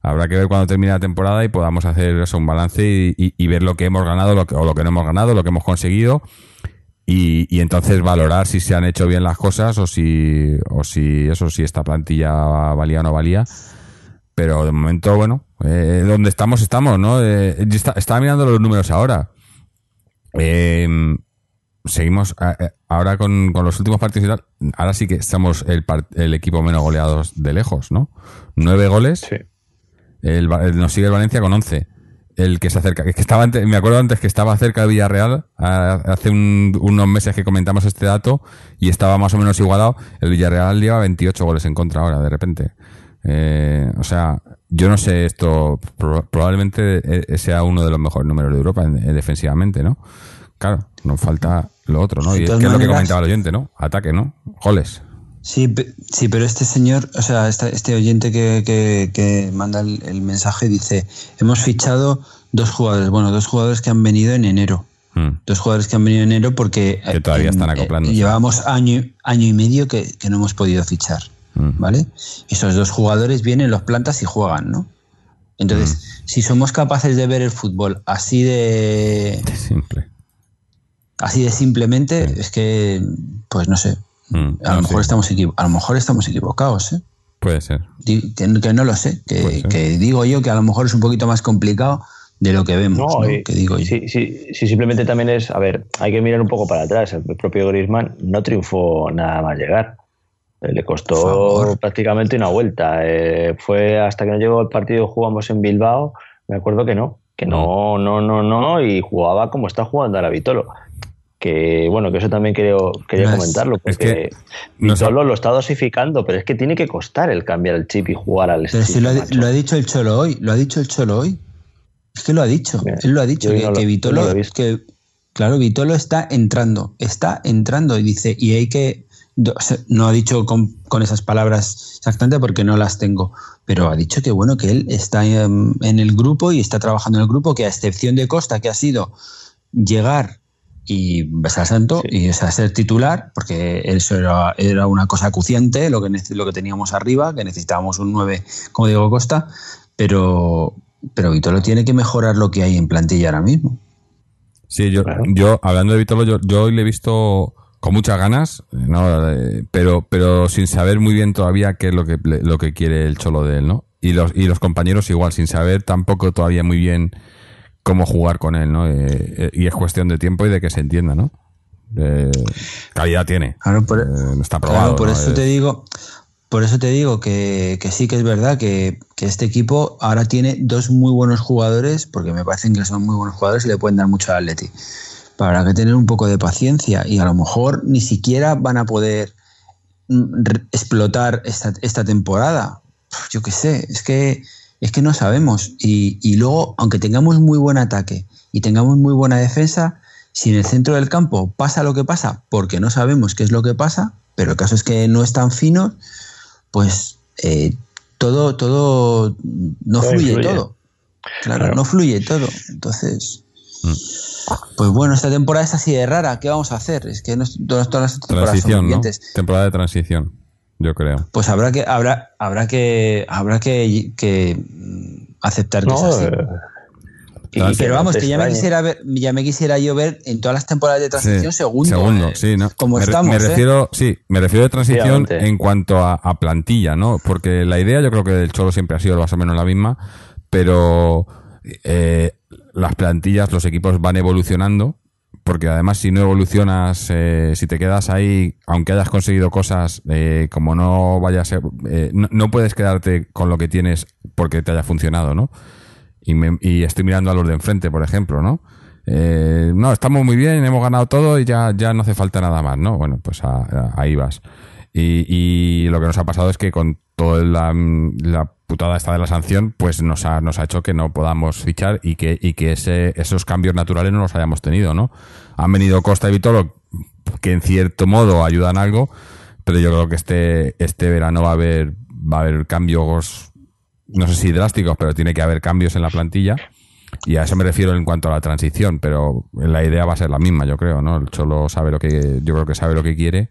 Habrá que ver cuando termine la temporada y podamos hacer eso, un balance y, y- y ver lo que hemos ganado lo que, o lo que no hemos ganado, lo que hemos conseguido y, y entonces valorar si se han hecho bien las cosas o si, o si eso, si esta plantilla valía o no valía. Pero de momento, bueno, eh, donde estamos, estamos, ¿no? Eh, está- estaba mirando los números ahora. Eh, seguimos a- ahora con, con los últimos partidos y tal. Ahora sí que estamos el, el equipo menos goleados de lejos, ¿no? Nueve goles.
Sí.
El, nos sigue el Valencia con 11. El que se acerca, que estaba antes, me acuerdo antes que estaba cerca de Villarreal, a- hace un- unos meses que comentamos este dato y estaba más o menos igualado. El Villarreal lleva 28 goles en contra ahora, de repente. Eh, o sea, yo no sé esto, pro- probablemente eh, sea uno de los mejores números de Europa en- eh, defensivamente, ¿no? Claro, nos falta lo otro, ¿no? Y es lo que comentaba el oyente, ¿no? Ataque, ¿no? Goles.
Sí, sí, pero este señor, o sea, este, oyente que, que- que manda el, el mensaje dice, hemos fichado dos jugadores, bueno, dos jugadores que han venido en enero.
Mm.
Dos jugadores que han venido en enero porque
Que todavía están acoplándose.
llevamos año, año y medio que, que no hemos podido fichar. ¿Vale? Esos dos jugadores vienen, los plantas y juegan, ¿no? Entonces,
Mm.
si somos capaces de ver el fútbol así de
Simple.
así de simplemente, es que, pues no sé,
Mm.
a lo mejor
sí.
estamos a lo mejor estamos equivocados, ¿eh?
Puede ser.
Que, no- que no lo sé, que, digo yo que a lo mejor es un poquito más complicado de lo que vemos,
No,
¿no?
y-
que digo yo.
sí, sí, sí, simplemente también es, a ver, hay que mirar un poco para atrás. El propio Griezmann no triunfó nada más llegar. Eh, Le costó prácticamente una vuelta. Eh, fue hasta que no llegó el partido, jugamos en Bilbao. Me acuerdo que no, que no, no, no, no, y jugaba como está jugando ahora Vitolo. Que bueno, que eso también creo, quería
es-
comentarlo,
es
porque
que sa-
Vitolo lo está dosificando, pero es que tiene que costar el cambiar el chip y jugar al
si lo
estilo,
lo ha dicho el Cholo hoy, lo ha dicho el Cholo hoy. Es que lo ha dicho, él lo ha dicho, que,
no lo-
que
yo
Vitolo,
no
que, claro, Vitolo está entrando, está entrando y dice, y hay que, no ha dicho con, con esas palabras exactamente porque no las tengo, pero ha dicho que bueno, que él está en el grupo y está trabajando en el grupo, que a excepción de Costa, que ha sido llegar y besar santo
Sí.
y o sea, ser titular, porque eso era, era una cosa acuciante lo que, lo que teníamos arriba, que necesitábamos un 9, como digo Costa, pero, pero Vitolo tiene que mejorar lo que hay en plantilla ahora mismo.
Sí, yo,
Claro.
yo hablando de Vitolo, yo, yo hoy le he visto con muchas ganas, ¿no? Eh, pero, pero sin saber muy bien todavía qué es lo que, lo que quiere el cholo de él, ¿no? Y los, y los compañeros igual, sin saber tampoco todavía muy bien cómo jugar con él, ¿no? Eh, eh, y es cuestión de tiempo y de que se entienda, ¿no? Eh, calidad tiene.
Claro, por,
Eh, está
claro,
probado.
por
¿no?
eso
Es-
te digo, por eso te digo que, que sí que es verdad que, que este equipo ahora tiene dos muy buenos jugadores, porque me parecen que son muy buenos jugadores y le pueden dar mucho al Atleti. Pero habrá que tener un poco de paciencia y a lo mejor ni siquiera van a poder mm, explotar esta, esta temporada. Yo qué sé, es que, es que no sabemos. Y, y luego, aunque tengamos muy buen ataque y tengamos muy buena defensa, si en el centro del campo pasa lo que pasa, porque no sabemos qué es lo que pasa, pero el caso es que no es tan fino, pues eh, todo, todo, no
Todo
fluye
influye.
todo. Claro,
Claro.
no fluye todo. Entonces,
Mm.
Pues bueno, esta temporada es así de rara. ¿Qué vamos a hacer? Es que no es- todas, todas las temporadas son
Transición, ¿no? Temporada de transición, yo creo.
Pues habrá que, habrá, habrá que, habrá que, que, mm, aceptar que
No,
es así.
eh, y
Pero
que
vamos, que ya me quisiera ver, ya me quisiera yo ver en todas las temporadas de transición
Sí,
segundo.
Segundo,
eh,
sí, ¿no?
Como
me,
estamos,
me
¿eh?
refiero, sí, me refiero de transición en cuanto a, a plantilla, ¿no? Porque la idea yo creo que del Cholo siempre ha sido más o menos la misma, pero eh, las plantillas, los equipos van evolucionando, porque además si no evolucionas, eh, si te quedas ahí, aunque hayas conseguido cosas, eh, como no vayas, eh, no, no puedes quedarte con lo que tienes porque te haya funcionado, ¿no? y, me- y estoy mirando a los de enfrente, por ejemplo, ¿no? No, estamos muy bien, hemos ganado todo y ya, ya no hace falta nada más, ¿no? Bueno, pues ahí vas. Y, y lo que nos ha pasado es que con toda la, la putada esta de la sanción, pues nos ha, nos ha hecho que no podamos fichar y que, y que ese, esos cambios naturales no los hayamos tenido, ¿no? Han venido Costa y Vitolo, que en cierto modo ayudan algo, pero yo creo que este, este verano va a haber, va a haber cambios no sé si drásticos, pero tiene que haber cambios en la plantilla. Y a eso me refiero en cuanto a la transición, pero la idea va a ser la misma, yo creo, ¿no? El Cholo sabe lo que, yo creo que sabe lo que quiere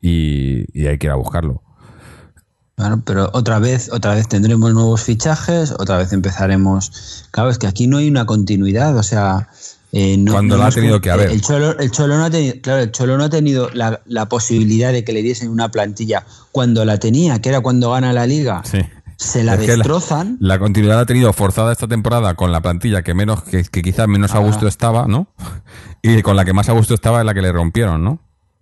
y, y hay que ir a buscarlo.
Claro, pero otra vez, otra vez tendremos nuevos fichajes, otra vez empezaremos. Claro, es que aquí no hay una continuidad, o sea. eh, no-
Cuando
no
la ha
hemos
tenido que haber.
El Cholo, el Cholo no ha tenido, claro, el Cholo no ha tenido la, la posibilidad de que le diesen una plantilla cuando la tenía, que era cuando gana la liga.
Sí.
se la
Es que la-
destrozan.
La continuidad la ha tenido forzada esta temporada con la plantilla que menos, que, que quizás menos a gusto estaba, ¿no? Y con la que más a gusto estaba es la que le rompieron, ¿no?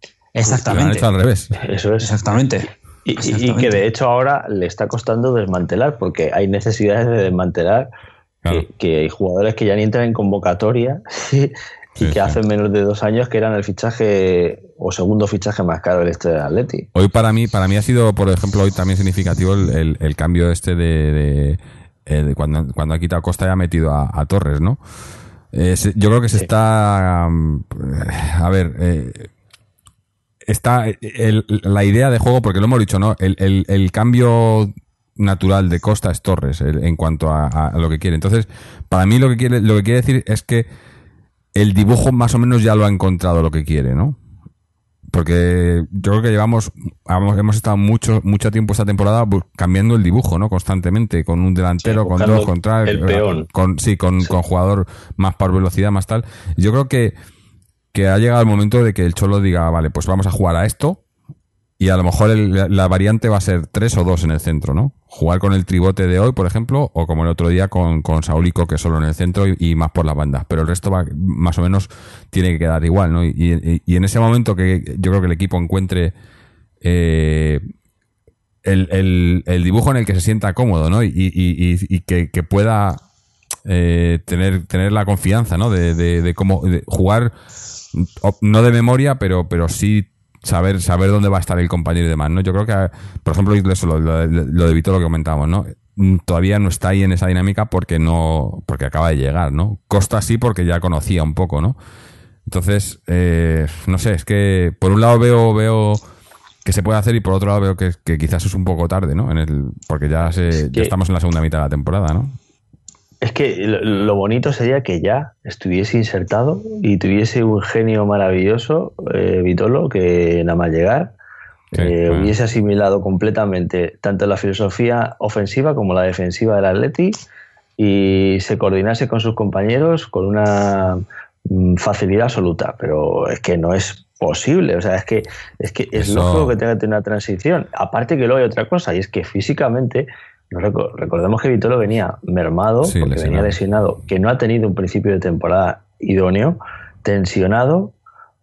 Y lo han
Exactamente.
hecho al revés.
Eso es.
Exactamente.
Y, que de hecho ahora le está costando desmantelar porque hay necesidades de desmantelar
Claro.
que, que hay jugadores que ya ni entran en convocatoria <laughs> y
Sí,
que
sí.
hace menos de dos años que eran el fichaje o segundo fichaje más caro del este del Atleti.
Hoy para mí, para mí ha sido, por ejemplo, hoy también significativo el, el- el cambio este de, de- eh, de cuando, cuando ha quitado Costa y ha metido a, a Torres, ¿no? Eh, yo creo que se está, um, a ver, eh, está el- la idea de juego, porque lo hemos dicho, ¿no? El, el- el cambio natural de Costa es Torres el- en cuanto a, a lo que quiere. Entonces, para mí lo que quiere, lo que quiere decir es que el dibujo más o menos ya lo ha encontrado lo que quiere, ¿no? Porque yo creo que llevamos, hemos, estado mucho, mucho tiempo esta temporada cambiando el dibujo, ¿no? Constantemente, con un delantero,
Sí,
con dos, con
el peón.
Con, sí, con, con jugador más por velocidad, más tal. Yo creo que, que ha llegado el momento de que el Cholo diga, vale, pues vamos a jugar a esto. Y a lo mejor la, variante va a ser tres o dos en el centro, ¿no? Jugar con el tribote de hoy, por ejemplo, o como el otro día con, con Saulico, que solo en el centro y, y más por las bandas. Pero el resto va, más o menos tiene que quedar igual, ¿no? Y, y- y en ese momento que yo creo que el equipo encuentre eh, el, el- dibujo en el que se sienta cómodo, ¿no? Y, y- y- y que, que pueda eh, tener, tener la confianza, ¿no? De, de- de cómo de jugar, no de memoria, pero, pero sí saber, saber dónde va a estar el compañero y demás, ¿no? Yo creo que, por ejemplo, eso, lo, lo, lo de Vito, lo que comentábamos, ¿no? Mm, Todavía no está ahí en esa dinámica porque no, porque acaba de llegar, ¿no? Costa sí porque ya conocía un poco, ¿no? Entonces, eh, no sé, es que por un lado veo, veo que se puede hacer y por otro lado veo que, que quizás es un poco tarde, ¿no? En el, porque ya, se, ya estamos en la segunda mitad de la temporada, ¿no?
Es que lo, bonito sería que ya estuviese insertado y tuviese un genio maravilloso, eh, Vitolo, que nada más llegar
Sí,
eh,
bueno.
hubiese asimilado completamente tanto la filosofía ofensiva como la defensiva del Atleti y se coordinase con sus compañeros con una mm, facilidad absoluta. Pero es que no es posible, o sea, es que es, que es
Eso-
lógico que tenga que tener una transición. Aparte que luego hay otra cosa, y es que físicamente, recordemos que Vitolo venía mermado,
Sí,
porque venía
lesionado.
que no ha tenido un principio de temporada idóneo, tensionado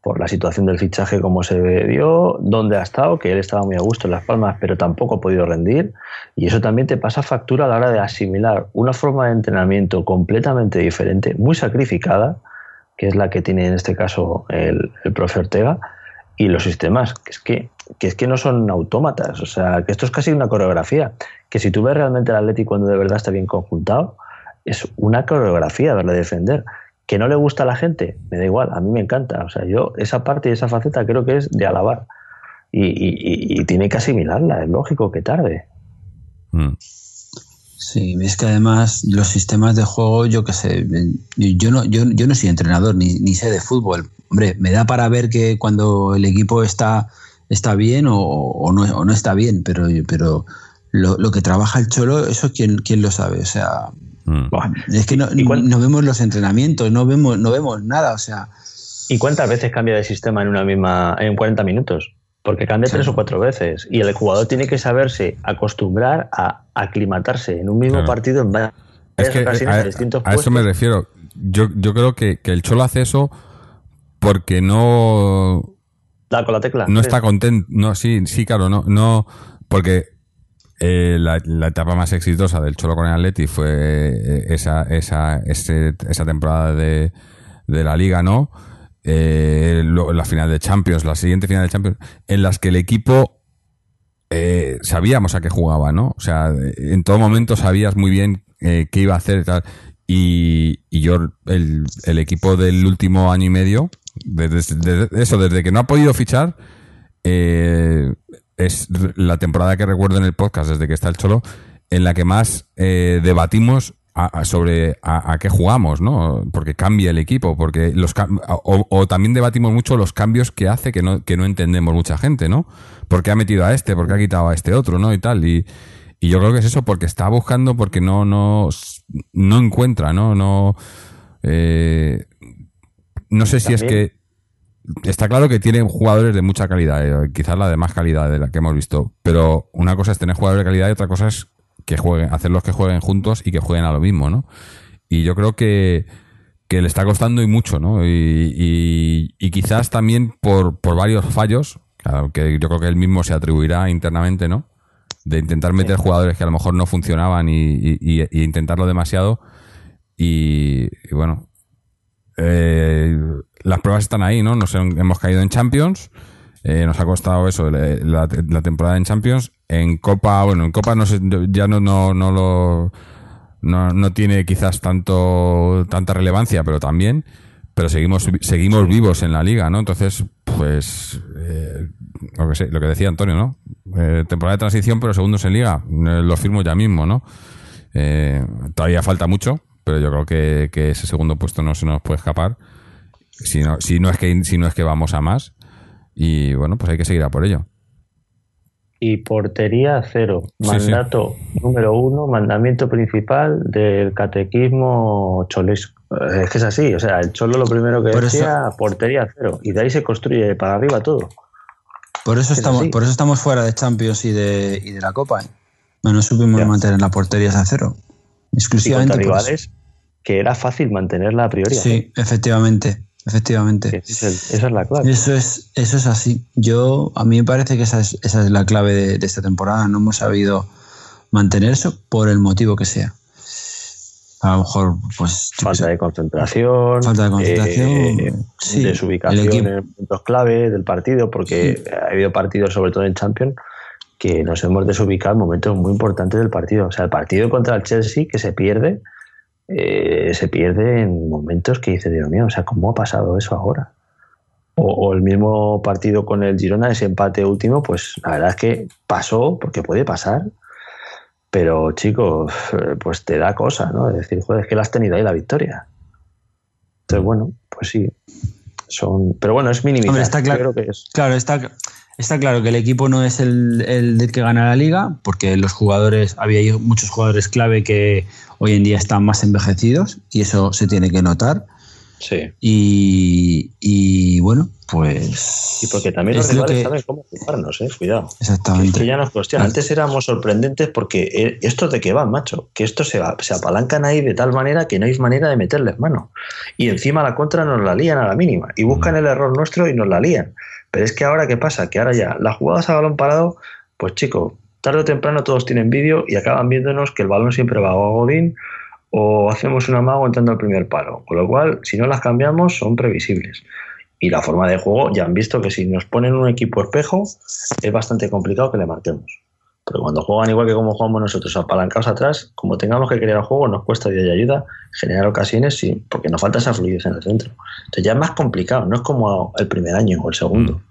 por la situación del fichaje como se vio, dónde ha estado, que él estaba muy a gusto en Las Palmas, pero tampoco ha podido rendir. Y eso también te pasa factura a la hora de asimilar una forma de entrenamiento completamente diferente, muy sacrificada, que es la que tiene en este caso el, el profe Ortega, y los sistemas, que es que, que es que no son autómatas, o sea, que esto es casi una coreografía, que si tú ves realmente el Atlético cuando de verdad está bien conjuntado, es una coreografía verle defender. Que no le gusta a la gente, me da igual, a mí me encanta. O sea, yo esa parte y esa faceta creo que es de alabar. Y, y- y- y tiene que asimilarla, es lógico que tarde.
Mm.
Sí, es que además los sistemas de juego, yo qué sé, yo no, yo, yo no soy entrenador ni, ni sé de fútbol. Hombre, me da para ver que cuando el equipo está, está bien o, o no, o no está bien, pero, pero lo, lo que trabaja el Cholo, eso quién, quién lo sabe. O sea,
Mm.
Es que no,
¿Y cuán-
no vemos los entrenamientos, no vemos, no vemos nada. O sea,
¿Y cuántas veces cambia de sistema en una misma, en 40 minutos? Porque cambia tres o cuatro veces. Y el jugador tiene que saberse acostumbrar a aclimatarse en un mismo
Claro.
partido en varias
Es que
ocasiones
a,
en distintos
a eso
puestos.
me refiero. Yo, yo creo que, que el Cholo hace eso porque no,
Con la tecla.
no
¿crees?
está contento. No, sí, sí, claro, no, no, porque eh, la, la etapa más exitosa del Cholo con el Atleti fue eh, esa, esa, ese- esa temporada de, de la Liga, ¿no? Eh, la final de Champions, la siguiente final de Champions, en las que el equipo eh, sabíamos a qué jugaba, ¿no? O sea, en todo momento sabías muy bien eh, qué iba a hacer y tal. Y, y yo, el, el equipo del último año y medio, desde, eso, desde que no ha podido fichar, eh, es la temporada que recuerdo en el podcast, desde que está el Cholo, en la que más eh, debatimos sobre a, qué jugamos, ¿no? Porque cambia el equipo, porque los o, o también debatimos mucho los cambios que hace que no, que no entendemos mucha gente, ¿no? Porque ha metido a este, porque ha quitado a este otro, ¿no? Y tal. Y, y yo creo que es eso, porque está buscando, porque no, no, no encuentra, ¿no? No, eh, no sé si es que Está claro que tiene jugadores de mucha calidad, eh, quizás la de más calidad de la que hemos visto, pero una cosa es tener jugadores de calidad y otra cosa es que jueguen, hacerlos que jueguen juntos y que jueguen a lo mismo, ¿no? Y yo creo que, que le está costando y mucho, ¿no? Y, y, quizás también por, por varios fallos, que yo creo que él mismo se atribuirá internamente, ¿no? De intentar meter jugadores que a lo mejor no funcionaban y, y intentarlo demasiado. Y, bueno, eh, las pruebas están ahí, ¿no? Nos hemos caído en Champions. Eh, nos ha costado eso, la, temporada en Champions. En Copa, bueno, en Copa no sé, ya no, no, no lo. No, tiene quizás tanto tanta relevancia, pero también. Pero seguimos, seguimos vivos en la liga, ¿no? Entonces, pues. Eh, lo, que sé, lo que decía Antonio, ¿no? temporada de transición, pero segundos en liga. lo firmo ya mismo, ¿no? todavía falta mucho, pero yo creo que, que, ese segundo puesto no se nos puede escapar. Si no, si no es que si no es que vamos a más. Y bueno, pues hay que seguir a por ello.
Y portería cero. Mandato número uno, mandamiento principal del catequismo cholesco. Es que es así, o sea, el cholo lo primero que decía, portería cero. Y de ahí se construye para arriba todo.
Por eso, estamos, por eso estamos fuera de Champions y de, y de la Copa. ¿eh? No supimos mantener la portería a cero. Exclusivamente.
Y rivales que era fácil mantenerla a priori.
Sí, efectivamente. Efectivamente.
esa es la clave.
Eso es, eso es así. Yo, a mí me parece que esa es, esa es la clave de, esta temporada. No hemos sabido mantener eso por el motivo que sea. A lo mejor, pues.
Falta de concentración.
Falta de concentración. Eh, sí,
desubicación en puntos clave del partido, porque ha habido partidos, sobre todo en Champions, que nos hemos desubicado en momentos muy importantes del partido. O sea, el partido contra el Chelsea que se pierde eh, se pierde en momentos que dice, Dios mío, o sea, ¿cómo ha pasado eso ahora? O, el mismo partido con el Girona, ese empate último, pues la verdad es que pasó, porque puede pasar, pero chicos, pues te da cosa, ¿no? Es decir, joder, es que la has tenido ahí la victoria. Entonces, bueno, pues sí, son... Pero bueno, es minimizar.
está claro, que es. claro, está, está claro que el equipo no es el, el que gana la liga, porque los jugadores, había muchos jugadores clave que hoy en día están más envejecidos y eso se tiene que notar.
Sí.
Y, bueno, pues.
Y porque también los rivales saben cómo jugarnos, ¿eh? Cuidado.
Exactamente.
Que, ya nos cuestiona. Antes éramos sorprendentes porque eh, esto de que van, macho. Que estos se, se apalancan ahí de tal manera que no hay manera de meterles mano. Y encima la contra nos la lían a la mínima. Y buscan el error nuestro y nos la lían. Pero es que ahora, ¿qué pasa? Que ahora ya, las jugadas a balón parado, pues chico, tarde o temprano todos tienen vídeo y acaban viéndonos que el balón siempre va a Godín o hacemos un amago entrando al primer palo. Con lo cual, si no las cambiamos, son previsibles. Y la forma de juego, ya han visto que si nos ponen un equipo espejo, es bastante complicado que le marquemos. Pero cuando juegan igual que como jugamos nosotros, apalancados atrás, como tengamos que crear el juego, nos cuesta día y ayuda generar ocasiones, sí, porque nos falta esa fluidez en el centro. Entonces ya es más complicado, no es como el primer año o el segundo, mm.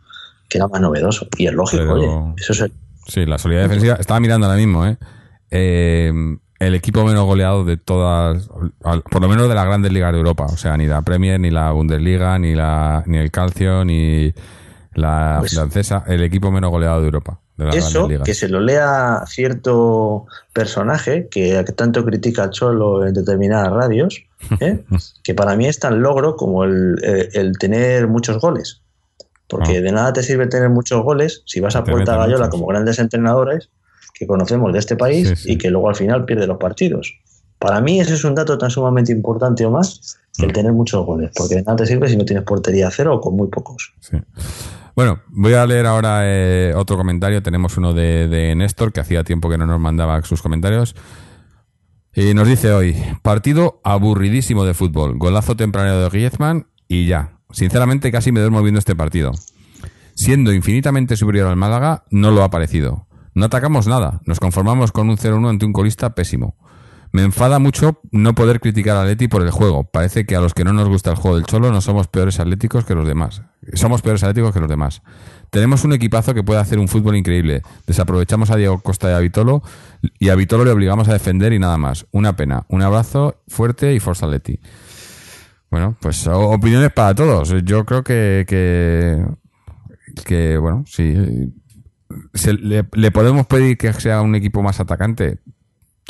que era más novedoso. Y es lógico, oye, eso es el
Sí, la solidez defensiva. Estaba mirando ahora mismo, ¿eh? ¿eh? el equipo menos goleado de todas, por lo menos de las grandes ligas de Europa. O sea, ni la Premier, ni la Bundesliga, ni la ni el Calcio, ni la pues francesa. El equipo menos goleado de Europa.
Eso, que se lo lea cierto personaje que tanto critica a Cholo en determinadas radios, ¿eh? <laughs> que para mí es tan logro como el, el tener muchos goles. Porque ah. de nada te sirve tener muchos goles si vas a Puerta Gallola como grandes entrenadores que conocemos de este país y que luego al final pierde los partidos. Para mí ese es un dato tan sumamente importante o más que el mm. tener muchos goles, porque de nada te sirve si no tienes portería cero o con muy pocos.
Bueno, voy a leer ahora eh, otro comentario. Tenemos uno de, de Néstor, que hacía tiempo que no nos mandaba sus comentarios. Y nos dice hoy, partido aburridísimo de fútbol, golazo temprano de Griezmann y ya. Sinceramente, casi me duermo viendo este partido. Siendo infinitamente superior al Málaga, no lo ha parecido. No atacamos nada, nos conformamos con un 0-1 ante un colista pésimo. Me enfada mucho no poder criticar a Atleti por el juego. Parece que a los que no nos gusta el juego del Cholo no somos peores atléticos que los demás. Somos peores atléticos que los demás. Tenemos un equipazo que puede hacer un fútbol increíble. Desaprovechamos a Diego Costa y a Vitolo y a Vitolo le obligamos a defender y nada más. Una pena. Un abrazo fuerte y Forza Atleti. Bueno, pues opiniones para todos. Yo creo que, que, bueno, sí. le, podemos pedir que sea un equipo más atacante?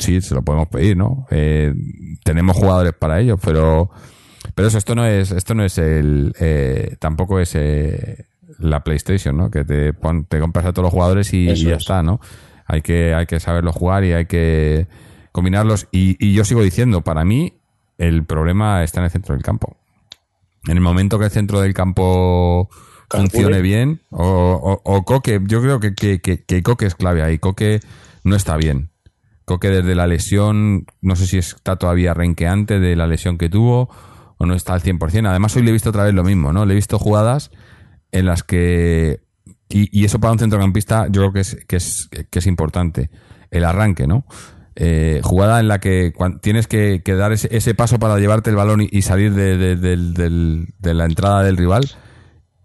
Sí, se lo podemos pedir, ¿no? Eh, tenemos jugadores para ello, pero, pero eso, esto no es, esto no es el, eh, tampoco es eh, la PlayStation, ¿no? Que te, te compras a todos los jugadores y, ya está, ¿no? Hay que, hay que saberlo jugar y hay que combinarlos. Y, y yo sigo diciendo, para mí, el problema está en el centro del campo. En el momento que el centro del campo funcione bien, o, o- o Coque, yo creo que, que, que- que Coque es clave ahí. Coque no está bien. Coque desde la lesión, no sé si está todavía renqueante de la lesión que tuvo o no está al 100%. Además, hoy le he visto otra vez lo mismo, ¿no? Le he visto jugadas en las que... Y, eso para un centrocampista yo creo que es, que es, que es importante. El arranque, ¿no? Eh, jugada en la que tienes que, que dar ese, ese paso para llevarte el balón y, salir de la entrada del rival.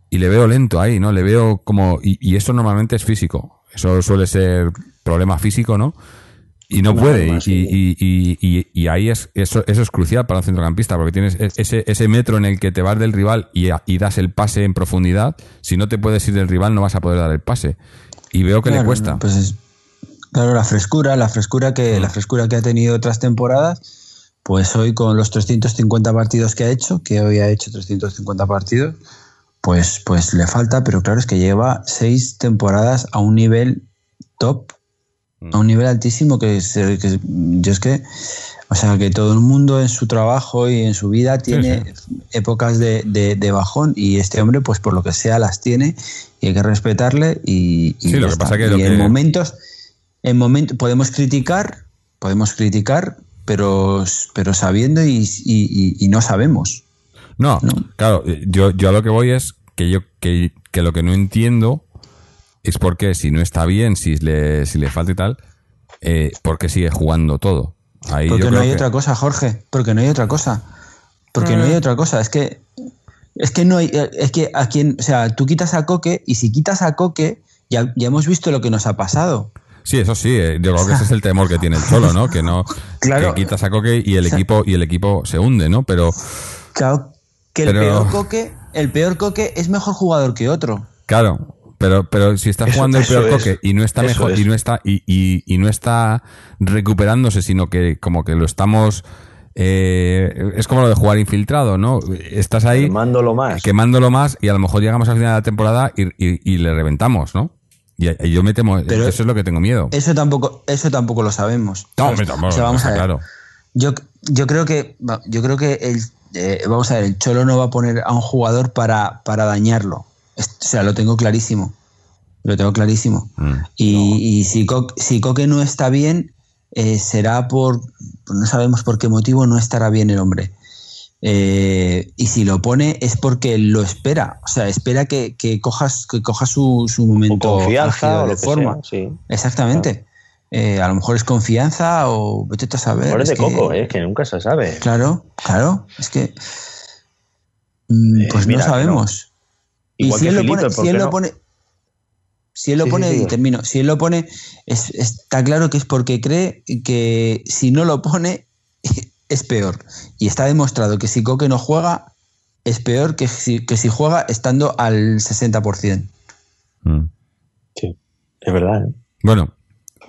Y le veo lento ahí, ¿no? Le veo como... Y, y eso normalmente es físico. Eso suele ser problema físico, ¿no? Y no puede. Y, y- y- y- y ahí es eso, eso es crucial para un centrocampista, porque tienes e- ese, ese metro en el que te vas del rival y, das el pase en profundidad. Si no te puedes ir del rival, no vas a poder dar el pase. Y veo que le cuesta.
Pues es- claro, la frescura, la frescura que, la frescura que ha tenido otras temporadas, pues hoy con los 350 partidos que ha hecho, que hoy ha hecho 350 partidos, pues, pues le falta, pero claro, es que lleva seis temporadas a un nivel top, a un nivel altísimo que, se- que yo es que, o sea, que todo el mundo en su trabajo y en su vida tiene épocas de, de- de bajón y este hombre, pues por lo que sea, las tiene y hay que respetarle y, y
Sí, lo
ya
que
está.
pasa que
Y
lo
en momentos, en momentos podemos criticar, podemos criticar, pero, pero sabiendo y, y- y- y no sabemos.
No,
¿no?
claro, eh, yo, yo a lo que voy es que yo que, que lo que no entiendo es por qué si no está bien, si le, si le falta y tal, eh, ¿por qué sigue jugando todo? Ahí
Porque
yo
no hay
que-
otra cosa, Jorge. Porque no hay otra cosa. Porque no hay otra cosa. Es que es que no hay. Es que a quien. O sea, tú quitas a Coque y si quitas a Coque, ya, ya hemos visto lo que nos ha pasado.
Sí, eso sí, eh, yo creo que ese es el temor que tiene el Cholo, ¿no? Que no <laughs>
Claro.
que quitas a Coque y el equipo y el equipo se hunde, ¿no? Pero
Claro, que el
Pero-
peor Coque, el peor Coque es mejor jugador que otro.
claro, pero pero si está
Eso-
jugando el peor
es,
Coque y no está mejor
es.
y no está y, y, y no está recuperándose, sino que como que lo estamos eh, es como lo de jugar infiltrado, ¿no? Estás ahí
Quemándolo más.
quemándolo más y a lo mejor llegamos al final de la temporada y, y- y le reventamos, ¿no? Y, y yo me temo,
Pero-
eso es lo que tengo miedo.
Eso tampoco, eso tampoco lo sabemos.
No, hombre, tampoco,
O sea, vamos a ver.
claro.
Yo, yo creo que va- yo creo que el, eh, vamos a ver, el Cholo no va a poner a un jugador para, para dañarlo. O sea, lo tengo clarísimo. Lo tengo clarísimo.
Mm.
Y, y si, Co- si Coque no está bien, eh, será por. No sabemos por qué motivo no estará bien el hombre. Eh, y si lo pone es porque lo espera. O sea, espera que, que cojas, que coja su, su
O
momento
confianza
álgido
o
de
lo que
forma.
sea, sí.
Exactamente. Eh, a lo mejor es confianza o vete a saber.
Es
es
de
que-
coco, eh, que nunca se sabe.
Claro, claro. Es que. mm,
Eh,
pues
mira
no
que no.
Y
Igual
si
que
él lo
Felipe,
pone,
¿por
si él lo pone, si él lo
Sí,
pone,
sí,
y
sí.
termino, si él lo pone, es- está claro que es porque cree que si no lo pone <laughs> es peor. Y está demostrado que si Coque no juega es peor que si, que si juega estando al 60%.
Mm.
Sí, es verdad. ¿eh?
Bueno,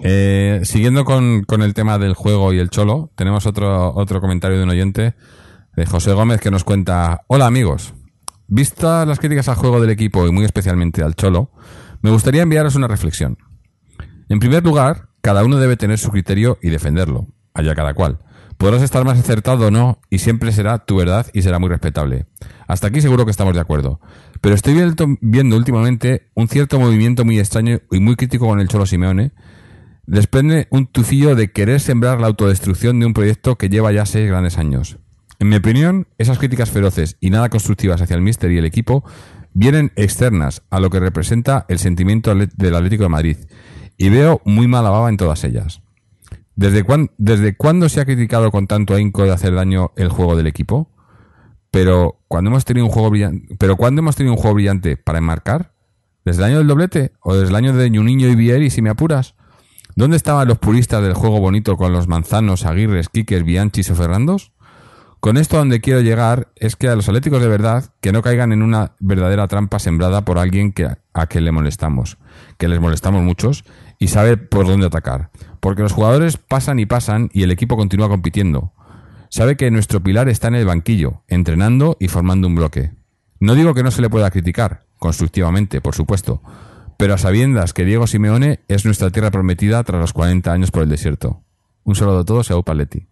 eh, siguiendo con, con el tema del juego y el cholo, tenemos otro, otro comentario de un oyente, de José Gómez, que nos cuenta, hola amigos, vistas las críticas al juego del equipo y muy especialmente al cholo, me gustaría enviaros una reflexión. En primer lugar, cada uno debe tener su criterio y defenderlo, allá cada cual. Podrás estar más acertado o no, y siempre será tu verdad y será muy respetable. Hasta aquí seguro que estamos de acuerdo. Pero estoy viendo, últimamente un cierto movimiento muy extraño y muy crítico con el Cholo Simeone. Desprende un tufillo de querer sembrar la autodestrucción de un proyecto que lleva ya seis grandes años. En mi opinión, esas críticas feroces y nada constructivas hacia el míster y el equipo vienen externas a lo que representa el sentimiento del Atlético de Madrid. Y veo muy mala baba en todas ellas. ¿Desde, ¿Desde cuándo se ha criticado con tanto ahínco de hacer daño el juego del equipo? Pero cuando hemos tenido un juego brillante, pero cuando hemos tenido un juego brillante para enmarcar, ¿desde el año del doblete o desde el año de Ñuniño y Vieri si me apuras? ¿Dónde estaban los puristas del juego bonito con los manzanos, aguirres, quiques, bianchis o ferrandos? Con esto donde quiero llegar es que a los atléticos de verdad que no caigan en una verdadera trampa sembrada por alguien que a que le molestamos, que les molestamos muchos y sabe por dónde atacar. Porque los jugadores pasan y pasan y el equipo continúa compitiendo. Sabe que nuestro pilar está en el banquillo, entrenando y formando un bloque. No digo que no se le pueda criticar, constructivamente, por supuesto, pero a sabiendas que Diego Simeone es nuestra tierra prometida tras los 40 años por el desierto. Un saludo a todos y a Upaletti.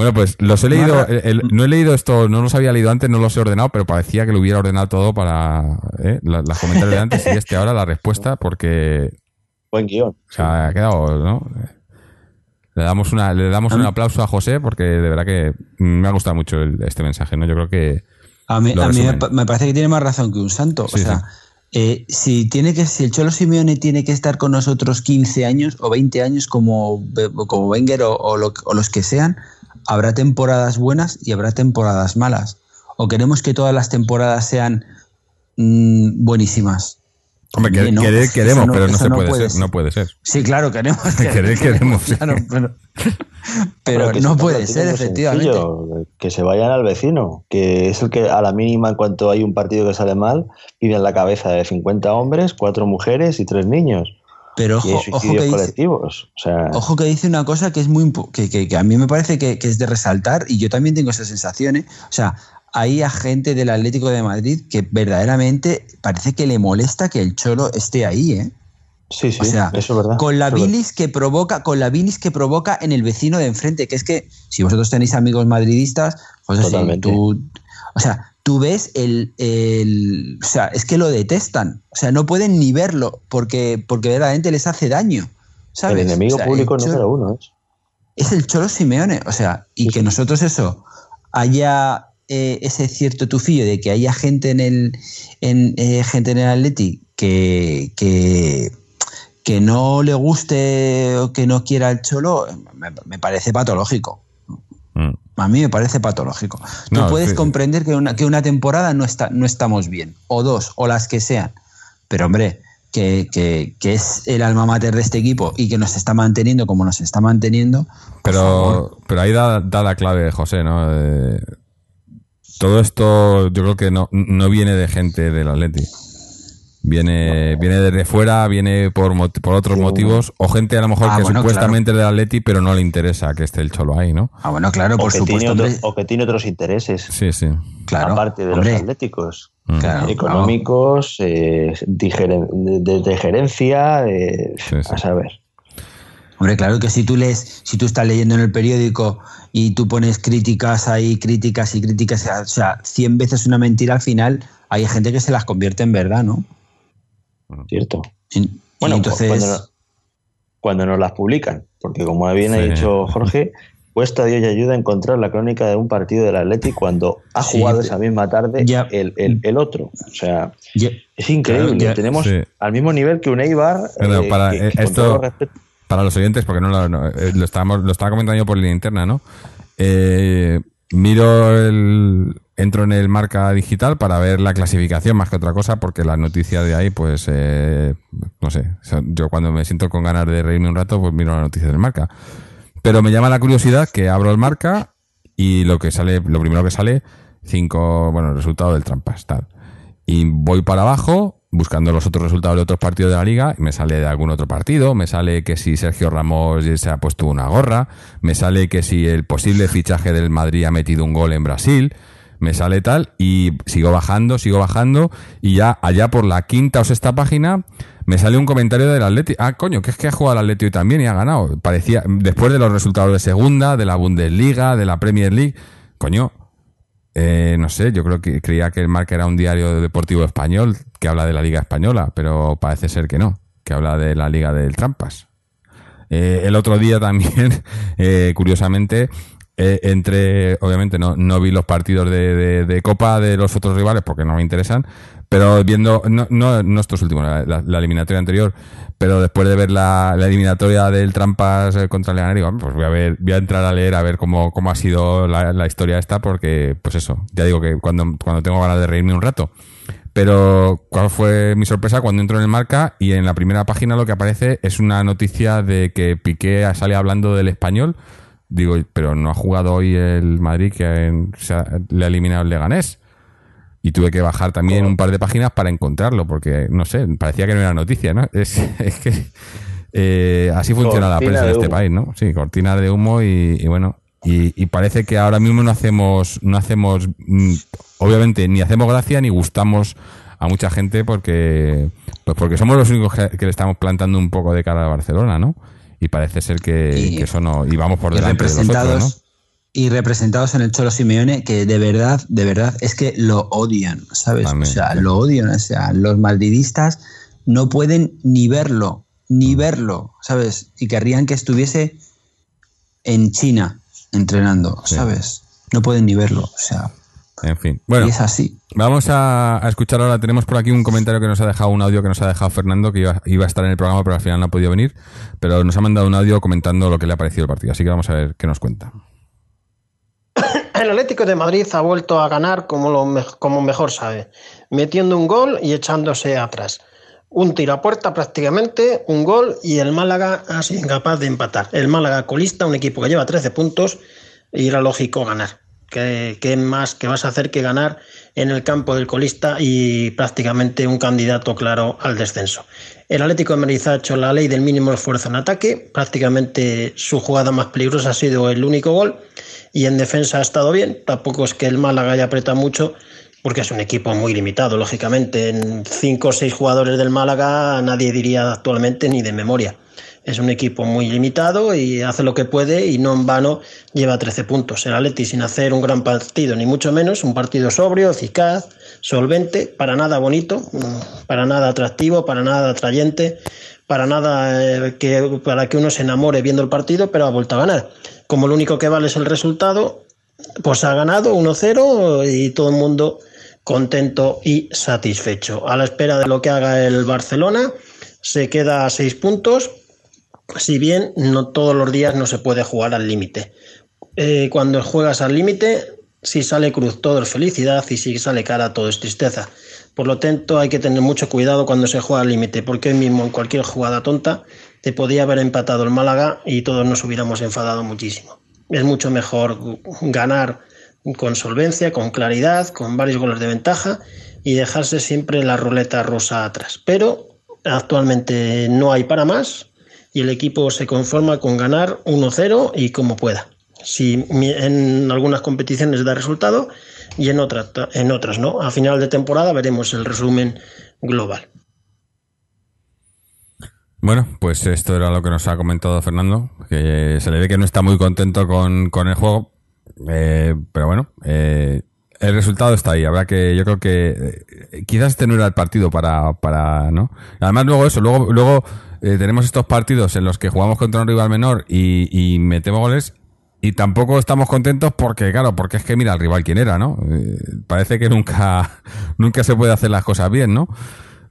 Bueno, pues los he leído, el- el- no he leído esto, no los había leído antes, no los he ordenado, pero parecía que lo hubiera ordenado todo para ¿eh? la- las comentarios de antes y este ahora la respuesta, porque
Buen guion.
se ha quedado, ¿no? Le damos una, le damos un aplauso a José porque de verdad que me ha gustado mucho el- este mensaje, ¿no? Yo creo que
A mí,
Lo
a mí me, parece que tiene más razón que un santo.
Sí,
o sea, eh, si tiene que, si el Cholo Simeone tiene que estar con nosotros 15 años o 20 años como, como Wenger o, o lo- o los que sean, habrá temporadas buenas y habrá temporadas malas. O queremos que todas las temporadas sean mm, buenísimas.
Hombre, que-
También, ¿no?
querer queremos, pero no se puede, ser, no puede ser.
Sí, claro, queremos. <laughs>
Querer queremos, sí. <laughs>
claro, <laughs> pero pero
Bueno, que
no
se
puede ser, efectivamente.
sencillo, Que se vayan al vecino, que es el que a la mínima en cuanto hay un partido que sale mal, vive en la cabeza de 50 hombres, 4 mujeres y 3 niños.
Pero
y hay
ojo, ojo que dice,
colectivos. O sea,
Ojo que dice una cosa que es muy que, que- que a mí me parece que, que es de resaltar y yo también tengo esa sensación. ¿eh? O sea, hay a gente del Atlético de Madrid que verdaderamente parece que le molesta que el Cholo esté ahí, ¿eh?
sí, sí,
O sea,
eso es verdad.
con la bilis que provoca, con la bilis que provoca en el vecino de enfrente, que es que si vosotros tenéis amigos madridistas, pues así, tú, o sea, tú ves el, el- o sea, es que lo detestan, o sea, no pueden ni verlo porque, porque verdaderamente les hace daño. ¿sabes?
El enemigo
O sea,
público
el
número uno es.
es el Cholo Simeone. O sea, y
Sí,
que
sí.
nosotros eso haya eh, ese cierto tufillo de que haya gente en el en, eh, gente en el Atleti que, que, que no le guste o que no quiera el Cholo, me, me parece patológico. A mí me parece patológico.
No,
Tú puedes comprender que una, que una temporada no, está, no estamos bien, o dos, o las que sean. Pero hombre, que, que- que es el alma mater de este equipo y que nos está manteniendo como nos está manteniendo.
Pero, pero ahí da, da la clave, José, ¿no? Eh, todo esto yo creo que no, no viene de gente del Atleti. Viene, viene desde fuera, viene por, por otros motivos, o gente a lo mejor
Ah,
que
bueno,
supuestamente es del Atleti, pero no le interesa que esté el Cholo ahí, ¿no?
Ah, bueno, claro,
O
por
que,
supuesto.
tiene otro- o que tiene otros intereses,
Sí, sí.
claro,
aparte de
hombre,
los atléticos.
Mm.
claro,
económicos, eh, digeren- de, de gerencia, de-
Sí, sí.
a saber.
claro. Hombre, claro que si tú lees, si tú estás leyendo en el periódico y tú pones críticas ahí, críticas y críticas, o sea, 100 veces una mentira al final, hay gente que se las convierte en verdad, ¿no?
Cierto.
Y- y
Bueno,
entonces,
cuando, no- cuando nos las publican, porque como bien ha dicho <laughs> Jorge, cuesta Dios y ayuda a encontrar la crónica de un partido del Atleti cuando ha jugado esa misma tarde
ya.
el, el- el otro. O sea,
ya-
es increíble.
Claro, ya-
Tenemos
Sí.
al mismo nivel que un Eibar. Eh,
para,
que-
eh,
que con
esto- Para los oyentes, porque no lo, no, eh, lo, estábamos, lo estaba comentando yo por línea interna, ¿no? Eh, miro el. Entro en el marca digital para ver la clasificación más que otra cosa, porque las noticias de ahí, pues, eh, no sé. Yo cuando me siento con ganas de reírme un rato, pues miro las noticias del marca. Pero me llama la curiosidad que abro el marca y lo que sale, lo primero que sale, cinco, bueno, el resultado del trampas, tal. Y voy para abajo buscando los otros resultados de otros partidos de la liga me sale de algún otro partido, me sale que si Sergio Ramos se ha puesto una gorra, me sale que si el posible fichaje del Madrid ha metido un gol en Brasil, me sale tal y sigo bajando, sigo bajando y ya allá por la quinta o sexta página me sale un comentario del Atleti. Ah, coño, que es que ha jugado el Atleti también y ha ganado. Parecía, después de los resultados de segunda, de la Bundesliga, de la Premier League, coño, eh, no sé, yo creo que creía que el Marca era un diario deportivo español que habla de la Liga Española, pero parece ser que no, que habla de la Liga del Trampas. Eh, el otro día también, <laughs> eh, curiosamente, eh, entre, obviamente no, no vi los partidos de, de- de Copa de los otros rivales porque no me interesan, pero viendo, no, no, no estos últimos, la, la- la eliminatoria anterior, pero después de ver la, la eliminatoria del Trampas eh, contra digo, pues voy a ver, voy a entrar a leer a ver cómo, cómo ha sido la, historia esta, porque, pues eso, ya digo que cuando, cuando tengo ganas de reírme un rato. Pero, ¿cuál fue mi sorpresa cuando entro en el marca y en la primera página lo que aparece es una noticia de que Piqué sale hablando del español? Digo, pero no ha jugado hoy el Madrid que en- le ha eliminado el Leganés. Y tuve que bajar también un par de páginas para encontrarlo, porque no sé, parecía que no era noticia, ¿no? <laughs> Es, es que eh, así funciona la
Cortina
prensa de,
de
este
humo.
país, ¿no? Sí, cortinas de humo y, y bueno. Y, y parece que ahora mismo no hacemos, no hacemos, mm, obviamente, ni hacemos gracia ni gustamos a mucha gente porque pues porque somos los únicos que, que le estamos plantando un poco de cara a Barcelona, ¿no? Y parece ser que,
Y-
que eso no y vamos por delante de los
y representados en el Cholo Simeone que de verdad, de verdad es que lo odian, ¿sabes? O sea, lo odian, o sea, los madridistas no pueden ni verlo, ni verlo, ¿sabes? Y querrían que estuviese en China entrenando,
Sí.
¿sabes? No pueden ni verlo, o sea.
En fin. Bueno,
y es así.
Vamos a, a escuchar ahora. Tenemos por aquí un comentario que nos ha dejado, un audio que nos ha dejado Fernando, que iba, iba a estar en el programa, pero al final no ha podido venir. Pero nos ha mandado un audio comentando lo que le ha parecido el partido. Así que vamos a ver qué nos cuenta.
El Atlético de Madrid ha vuelto a ganar como, lo como mejor sabe, metiendo un gol y echándose atrás. Un tiro a puerta prácticamente, un gol y el Málaga ha sido incapaz de empatar. El Málaga colista, un equipo que lleva 13 puntos y era lógico ganar. ¿Qué, qué más que vas a hacer que ganar en el campo del colista y prácticamente un candidato claro al descenso? El Atlético de Madrid ha hecho la ley del mínimo esfuerzo en ataque. Prácticamente su jugada más peligrosa ha sido el único gol y en defensa ha estado bien. Tampoco es que el Málaga haya apretado mucho, porque es un equipo muy limitado, lógicamente. En cinco o seis jugadores del Málaga nadie diría actualmente ni de memoria. Es un equipo muy limitado y hace lo que puede y no en vano lleva 13 puntos. El Atleti sin hacer un gran partido, ni mucho menos, un partido sobrio, eficaz, solvente, para nada bonito, para nada atractivo, para nada atrayente, para nada eh, que, para que uno se enamore viendo el partido, pero ha vuelto a ganar. Como lo único que vale es el resultado, pues ha ganado 1-0 y todo el mundo contento y satisfecho. A la espera de lo que haga el Barcelona, se queda a seis puntos, si bien no todos los días no se puede jugar al límite. Eh, cuando juegas al límite, si sale cruz todo es felicidad y si sale cara todo es tristeza. Por lo tanto, hay que tener mucho cuidado cuando se juega al límite, porque hoy mismo en cualquier jugada tonta te podía haber empatado el Málaga y todos nos hubiéramos enfadado muchísimo. Es mucho mejor ganar con solvencia, con claridad, con varios goles de ventaja y dejarse siempre la ruleta rusa atrás. Pero actualmente no hay para más y el equipo se conforma con ganar 1-0 y como pueda. Si en algunas competiciones da resultado y en en otras no. A final de temporada veremos el resumen global.
Bueno, pues esto era lo que nos ha comentado Fernando, que se le ve que no está muy contento con, con el juego, eh, pero bueno, eh, el resultado está ahí. Habrá que, yo creo que eh, quizás este no era el partido para, para, ¿no? Además luego eso, luego, luego eh, tenemos estos partidos en los que jugamos contra un rival menor y, y metemos goles y tampoco estamos contentos porque, claro, porque es que mira al rival quién era, ¿no? Eh, parece que nunca, <laughs> nunca se puede hacer las cosas bien, ¿no?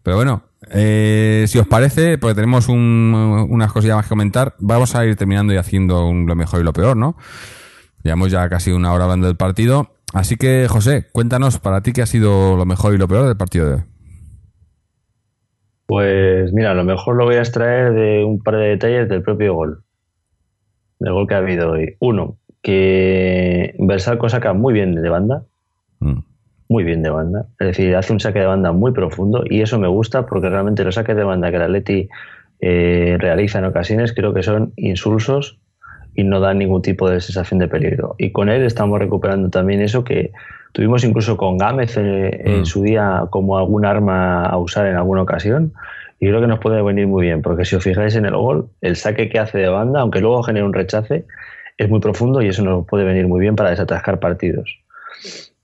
Pero bueno, eh, si os parece, porque tenemos un- unas cosillas más que comentar, vamos a ir terminando y haciendo un- lo mejor y lo peor, ¿no? Llevamos ya casi una hora hablando del partido. Así que, José, cuéntanos para ti qué ha sido lo mejor y lo peor del partido de hoy.
Pues mira, a lo mejor lo voy a extraer de un par de detalles del propio gol. Del gol que ha habido hoy. Uno, que Bersalco saca muy bien de banda,
Mm.
Muy bien de banda. Es decir, hace un saque de banda muy profundo y eso me gusta porque realmente los saques de banda que el Atleti eh, realiza en ocasiones creo que son insulsos y no dan ningún tipo de sensación de peligro. Y con él estamos recuperando también eso que tuvimos incluso con Gámez eh, en
Mm.
su día como algún arma a usar en alguna ocasión. Y creo que nos puede venir muy bien, porque si os fijáis en el gol, el saque que hace de banda, aunque luego genere un rechace, es muy profundo y eso nos puede venir muy bien para desatascar partidos.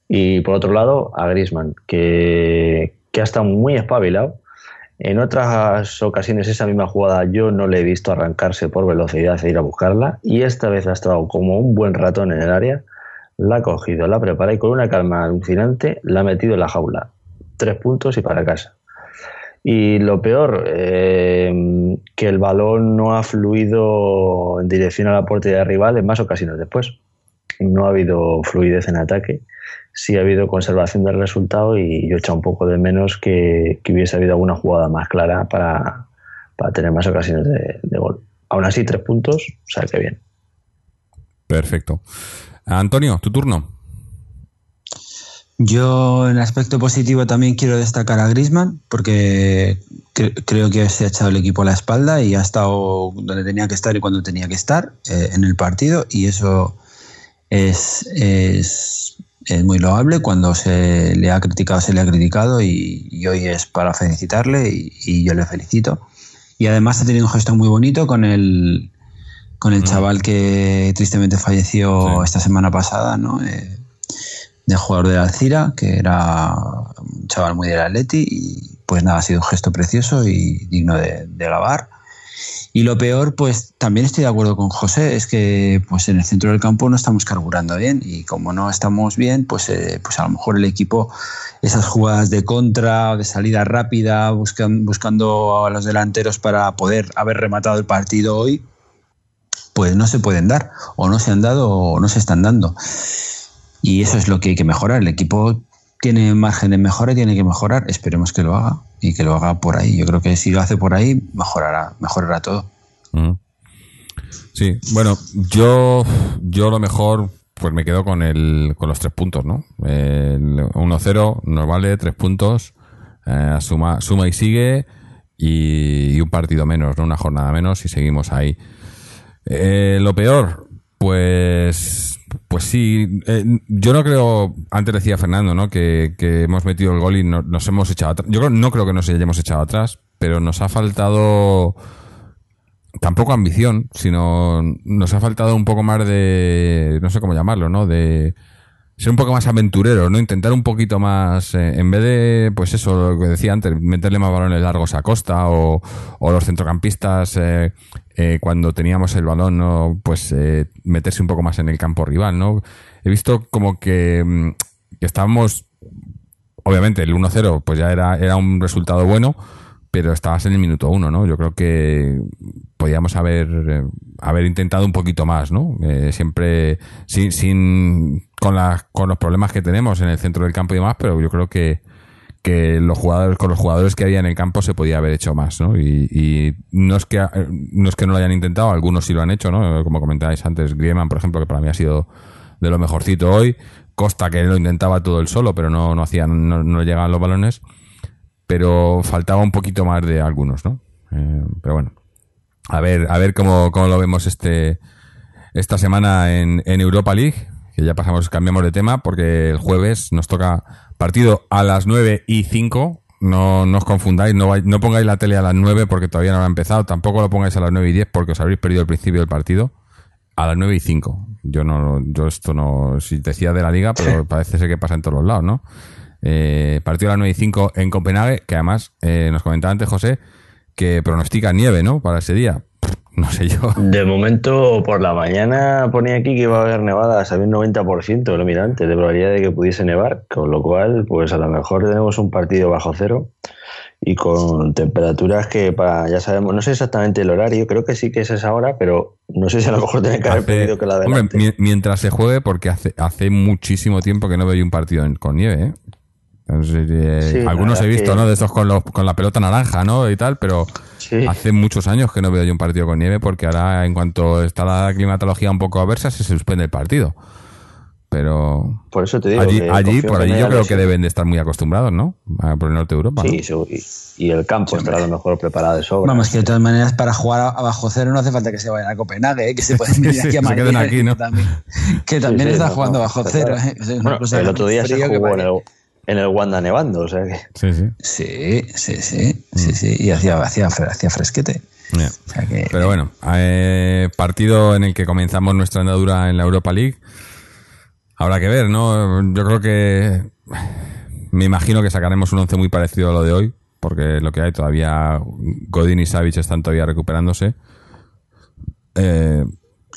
Y por otro lado, a Grisman, que, que ha estado muy espabilado. En otras ocasiones esa misma jugada yo no le he visto arrancarse por velocidad e ir a buscarla y esta vez ha estado como un buen ratón en el área, la ha cogido, la prepara y con una calma alucinante la ha metido en la jaula. Tres puntos y para casa. Y lo peor, eh, que el balón no ha fluido en dirección a la portería rival en más ocasiones después. No ha habido fluidez en ataque, sí ha habido conservación del resultado y yo he echado un poco de menos que, que hubiese habido alguna jugada más clara para, para tener más ocasiones de, de gol. Aún así, tres puntos, o sea que bien.
Perfecto. Antonio, tu turno.
Yo en aspecto positivo también quiero destacar a Grisman porque cre- creo que se ha echado el equipo a la espalda y ha estado donde tenía que estar y cuando tenía que estar eh, en el partido y eso es, es es muy loable. Cuando se le ha criticado, se le ha criticado y, y hoy es para felicitarle y, y yo le felicito. Y además ha tenido un gesto muy bonito con el, con el chaval que tristemente falleció
Sí.
esta semana pasada, ¿no? Eh, de jugador de Alcira, que era un chaval muy del Atleti y pues nada, ha sido un gesto precioso y digno de, de alabar. Y lo peor, pues también estoy de acuerdo con José, es que pues en el centro del campo no estamos carburando bien y como no estamos bien, pues, eh, pues a lo mejor el equipo, esas jugadas de contra de salida rápida, buscan, buscando a los delanteros para poder haber rematado el partido hoy, pues no se pueden dar, o no se han dado, o no se están dando. Y eso es lo que hay que mejorar. El equipo tiene margen de mejora y tiene que mejorar. Esperemos que lo haga y que lo haga por ahí. Yo creo que si lo hace por ahí, mejorará, mejorará todo.
Sí, bueno, yo, yo lo mejor, pues me quedo con el, con los tres puntos, ¿no? El 1-0 nos vale tres puntos, eh, suma, suma y sigue, y, y un partido menos, ¿no? Una jornada menos y seguimos ahí. Eh, lo peor, pues, pues sí, eh, yo no creo, antes decía Fernando, ¿no? Que, que hemos metido el gol y no- nos hemos echado atrás. Yo creo- no creo que nos hayamos echado atrás, pero nos ha faltado tampoco ambición, sino nos ha faltado un poco más de, no sé cómo llamarlo, ¿no? De ser un poco más aventurero, ¿no? Intentar un poquito más, eh, en vez de, pues eso, lo que decía antes, meterle más balones largos a Costa o, o los centrocampistas, eh, eh, cuando teníamos el balón, ¿no? Pues meterse un poco más en el campo rival, ¿no? He visto como que, mm, estábamos, obviamente el 1-0 pues ya era, era un resultado bueno, pero estabas en el minuto uno, ¿no? Yo creo que podíamos haber, eh, haber intentado un poquito más, ¿no? Eh, siempre sin, sin con, las con los problemas que tenemos en el centro del campo y demás, pero yo creo que, que los jugadores, con los jugadores que había en el campo se podía haber hecho más, ¿no? Y, no es que no es que no lo hayan intentado, algunos sí lo han hecho, ¿no? Como comentabais antes, Griezmann, por ejemplo, que para mí ha sido de lo mejorcito hoy. Costa que lo intentaba todo el solo, pero no, no hacían, no, no llegaban los balones. Pero faltaba un poquito más de algunos, ¿no? Eh, pero bueno. A ver, a ver cómo, cómo lo vemos este esta semana en, en Europa League. Que ya pasamos, cambiamos de tema, porque el jueves nos toca partido a las 9 y 5. No, no os confundáis, no, no pongáis la tele a las 9 porque todavía no ha empezado. Tampoco lo pongáis a las 9 y 10 porque os habréis perdido el principio del partido. A las 9 y 5. Yo no, yo esto no, si decía de la liga, pero <laughs> parece ser que pasa en todos los lados, ¿no? Eh, partido a las 9 y 5 en Copenhague, que además eh, nos comentaba antes José que pronostica nieve, ¿no? Para ese día. No sé yo. <laughs>
De momento, por la mañana ponía aquí que iba a haber nevadas, había un 90%, lo mira antes, de probabilidad de que pudiese nevar, con lo cual, pues a lo mejor tenemos un partido bajo cero y con temperaturas que para, ya sabemos, no sé exactamente el horario, creo que sí que es esa hora, pero no sé si a lo mejor tiene que haber pedido que la
hombre,
adelante.
mi- mientras se juegue, porque hace, hace muchísimo tiempo que no veo un partido con nieve, ¿eh? Entonces, eh,
Sí,
algunos he visto,
que-
¿no? De estos con, los- con la pelota naranja, ¿no? Y tal, pero
Sí.
hace muchos años que no veo yo un partido con nieve porque ahora, en cuanto está la climatología un poco aversa, se suspende el partido. Pero
Por eso te digo.
allí,
que
allí por
que
allí
no
yo creo que deben de estar muy acostumbrados, ¿no? A- Por el norte de Europa. ¿no?
Sí, su- y, y el campo estará a lo mejor preparado de sobra.
Vamos, que de todas maneras para jugar a, a bajo cero no hace falta que se vayan a Copenhague, ¿eh? que se <laughs> pueden venir
Sí,
aquí a
que se
Madrid.
queden aquí, ¿no?
Que también, que también
sí,
está
no,
jugando
no,
bajo cero. ¿eh? Es una
Bueno,
cosa
el
que
otro día se
que
jugó en el, en el Wanda nevando, o sea que...
Sí, sí.
Sí, sí, sí, sí, sí, y hacía, hacía, hacía fresquete.
Ya.
O sea que,
Pero bueno, eh, partido en el que comenzamos nuestra andadura en la Europa League. Habrá que ver, ¿no? Yo creo que. Me imagino que sacaremos un once muy parecido a lo de hoy, porque lo que hay todavía. Godín y Savic están todavía recuperándose. Eh,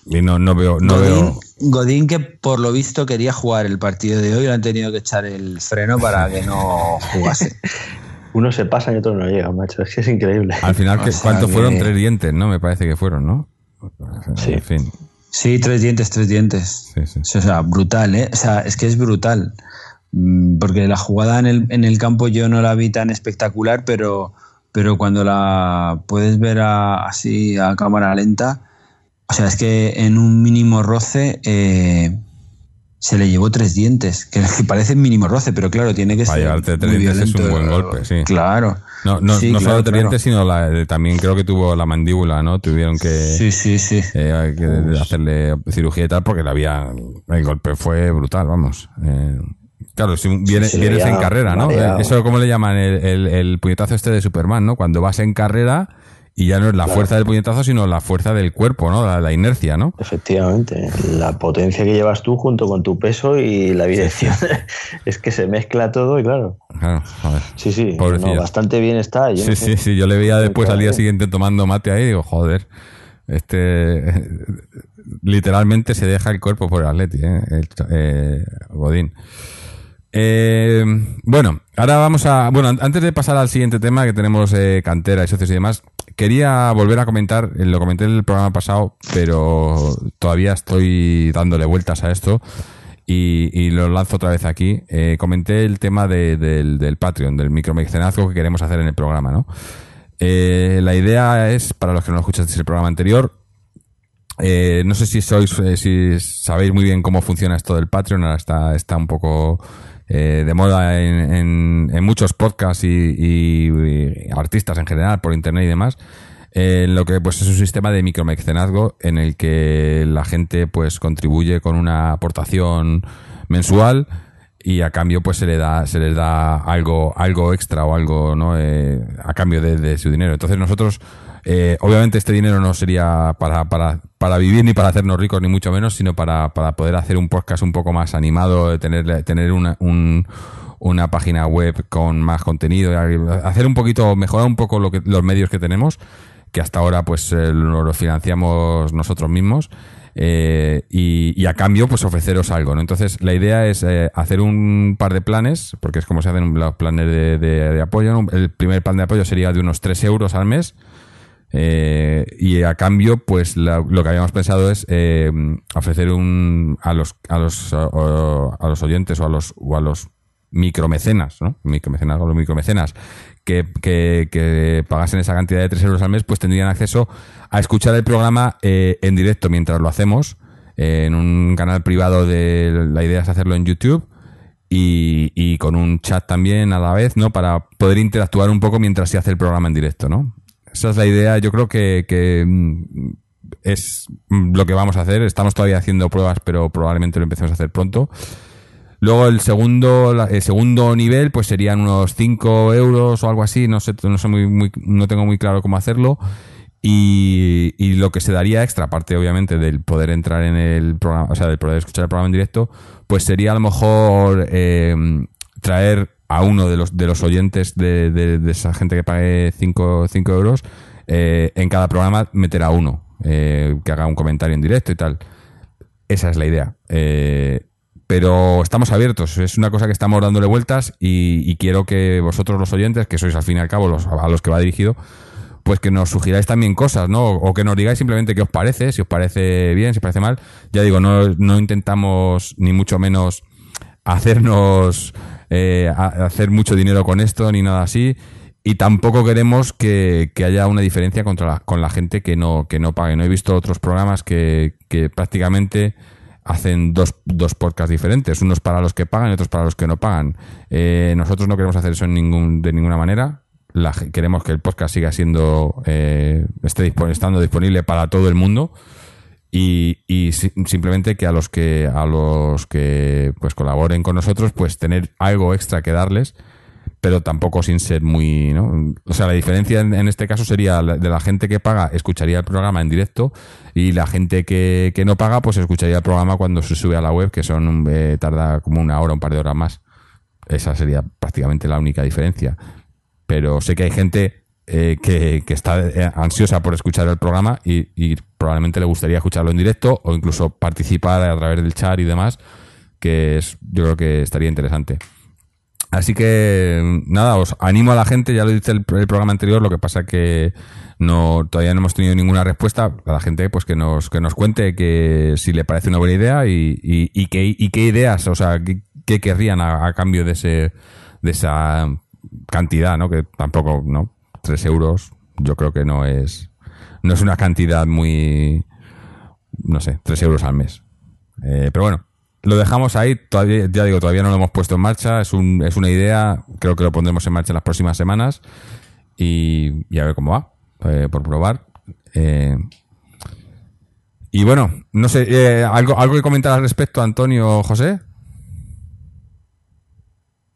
y no, no veo. No
Godín,
veo
Godín, que por lo visto quería jugar el partido de hoy, le han tenido que echar el freno para que no jugase. <laughs>
Uno se pasa y otro no llega, macho. Es que es increíble.
al final, ¿qué-
O sea
¿cuántos
que-
fueron? Tres dientes, ¿no? Me parece que fueron, ¿no?
Sí.
En fin.
Sí, tres dientes, tres dientes.
Sí, sí.
O sea, brutal, ¿eh? O sea, es que es brutal. Mm, Porque la jugada en el, en el campo yo no la vi tan espectacular, pero, pero cuando la puedes ver a- así a cámara lenta, o sea, es que en un mínimo roce eh, se le llevó tres dientes, que, <laughs> parece mínimo roce, pero claro, tiene que
Para
ser
llevarte tres
muy
dientes es un
violento.
buen golpe, sí.
Claro.
No, no,
Sí,
no
claro,
solo el diente,
claro.
sino la- también creo que tuvo la mandíbula, ¿no? Tuvieron que,
Sí, sí, sí.
eh, que hacerle cirugía y tal porque la había, el golpe fue brutal, vamos. Eh, claro, si viene,
Sí,
vienes en carrera, ¿no?
mareado.
Eso, ¿cómo le llaman? El, el, el puñetazo este de Superman, ¿no? Cuando vas en carrera y ya no es la fuerza del puñetazo, sino la fuerza del cuerpo, ¿no? La, la inercia, ¿no?
Efectivamente, la potencia que llevas tú junto con tu peso y la dirección <laughs> es que se mezcla todo y claro.
Claro, joder.
Sí, sí, no, bastante bien está. yo
Sí,
no
sí,
sé.
sí. Yo le veía después al día siguiente tomando mate ahí y digo, joder, este literalmente se deja el cuerpo por el Atleti, ¿eh? El eh, Godín. Eh, bueno, ahora vamos a. Bueno, an- antes de pasar al siguiente tema que tenemos eh, cantera y socios y demás, quería volver a comentar, eh, lo comenté en el programa pasado, pero todavía estoy dándole vueltas a esto y, lo lanzo otra vez aquí. Eh, comenté el tema de- del, Patreon, del micromecenazgo que queremos hacer en el programa, ¿no? Eh, la idea es, para los que no escuchasteis el programa anterior, eh, no sé si sois, eh, si sabéis muy bien cómo funciona esto del Patreon, ahora está, está un poco eh, de moda en, en- en muchos podcasts y, y- artistas en general por internet y demás. Eh, lo que pues es un sistema de micromecenazgo en el que la gente pues contribuye con una aportación mensual y a cambio pues se le da se les da algo algo extra o algo no Eh, a cambio de, de su dinero entonces nosotros eh, obviamente este dinero no sería para, para, para vivir ni para hacernos ricos ni mucho menos sino para, para poder hacer un podcast un poco más animado tener tener una, un una página web con más contenido hacer un poquito mejorar un poco lo que, los medios que tenemos que hasta ahora pues eh, financiamos nosotros mismos eh, y, a cambio pues ofreceros algo ¿no? entonces la idea es eh, hacer un par de planes porque es como se hacen los planes de, de- apoyo el primer plan de apoyo sería de unos 3 euros al mes eh, y a cambio, pues la- lo que habíamos pensado es eh, ofrecer un a los a los a los oyentes o a los o a los micromecenas, ¿no? Micromecenas o los micromecenas que, que, que pagasen esa cantidad de 3 euros al mes, pues tendrían acceso a escuchar el programa eh, en directo mientras lo hacemos eh, en un canal privado de la idea es hacerlo en YouTube y, y con un chat también a la vez, ¿no? Para poder interactuar un poco mientras se hace el programa en directo, ¿no? Esa es la idea, yo creo que, mm, es mm, lo que vamos a hacer. Estamos todavía haciendo pruebas, pero probablemente lo empecemos a hacer pronto. Luego el segundo, el segundo nivel, pues serían unos 5 euros o algo así, no sé, no sé muy, muy, no tengo muy claro cómo hacerlo. Y, y lo que se daría extra, aparte obviamente del poder entrar en el programa, o sea, del poder escuchar el programa en directo, pues sería a lo mejor eh, traer a uno de los, de los oyentes de, de- esa gente que pague 5 euros, eh, en cada programa meter a uno, eh, que haga un comentario en directo y tal. Esa es la idea. Eh, pero estamos abiertos, es una cosa que estamos dándole vueltas y, y quiero que vosotros los oyentes, que sois al fin y al cabo los, a los que va dirigido, pues que nos sugiráis también cosas, ¿no? O que nos digáis simplemente qué os parece, si os parece bien, si os parece mal. Ya digo, no, no intentamos ni mucho menos hacernos eh, hacer mucho dinero con esto ni nada así. Y tampoco queremos que, haya una diferencia contra la- con la gente que no, que no pague. No he visto otros programas que, que prácticamente hacen dos, dos podcasts diferentes, unos para los que pagan y otros para los que no pagan. Eh, nosotros no queremos hacer eso en ningún, de ninguna manera. La queremos que el podcast siga siendo eh, esté estando disponible para todo el mundo y, y si- simplemente que a los que a los que pues colaboren con nosotros pues tener algo extra que darles pero tampoco sin ser muy ¿no? o sea la diferencia en, este caso sería de la gente que paga escucharía el programa en directo y la gente que, que no paga pues escucharía el programa cuando se sube a la web que son eh, tarda como una hora un par de horas más esa sería prácticamente la única diferencia pero sé que hay gente eh, que, está eh, ansiosa por escuchar el programa y, probablemente le gustaría escucharlo en directo o incluso participar a través del chat y demás, que es, yo creo que estaría interesante. Así que nada, os animo a la gente, ya lo dice el, programa anterior, lo que pasa que no todavía no hemos tenido ninguna respuesta a la gente pues que nos que nos cuente que si le parece una buena idea y, y, qué, y qué ideas, o sea, qué querrían a, a cambio de ese de esa cantidad, ¿no? Que tampoco, ¿no? Tres euros, yo creo que no es no es una cantidad muy no sé, tres euros al mes. Eh, pero bueno, lo dejamos ahí, todavía, ya digo, todavía no lo hemos puesto en marcha, es, un, es una idea, creo que lo pondremos en marcha en las próximas semanas. y, a ver cómo va, eh, por probar. Eh, y bueno, no sé, ¿algo, ¿algo que comentar al respecto, Antonio José?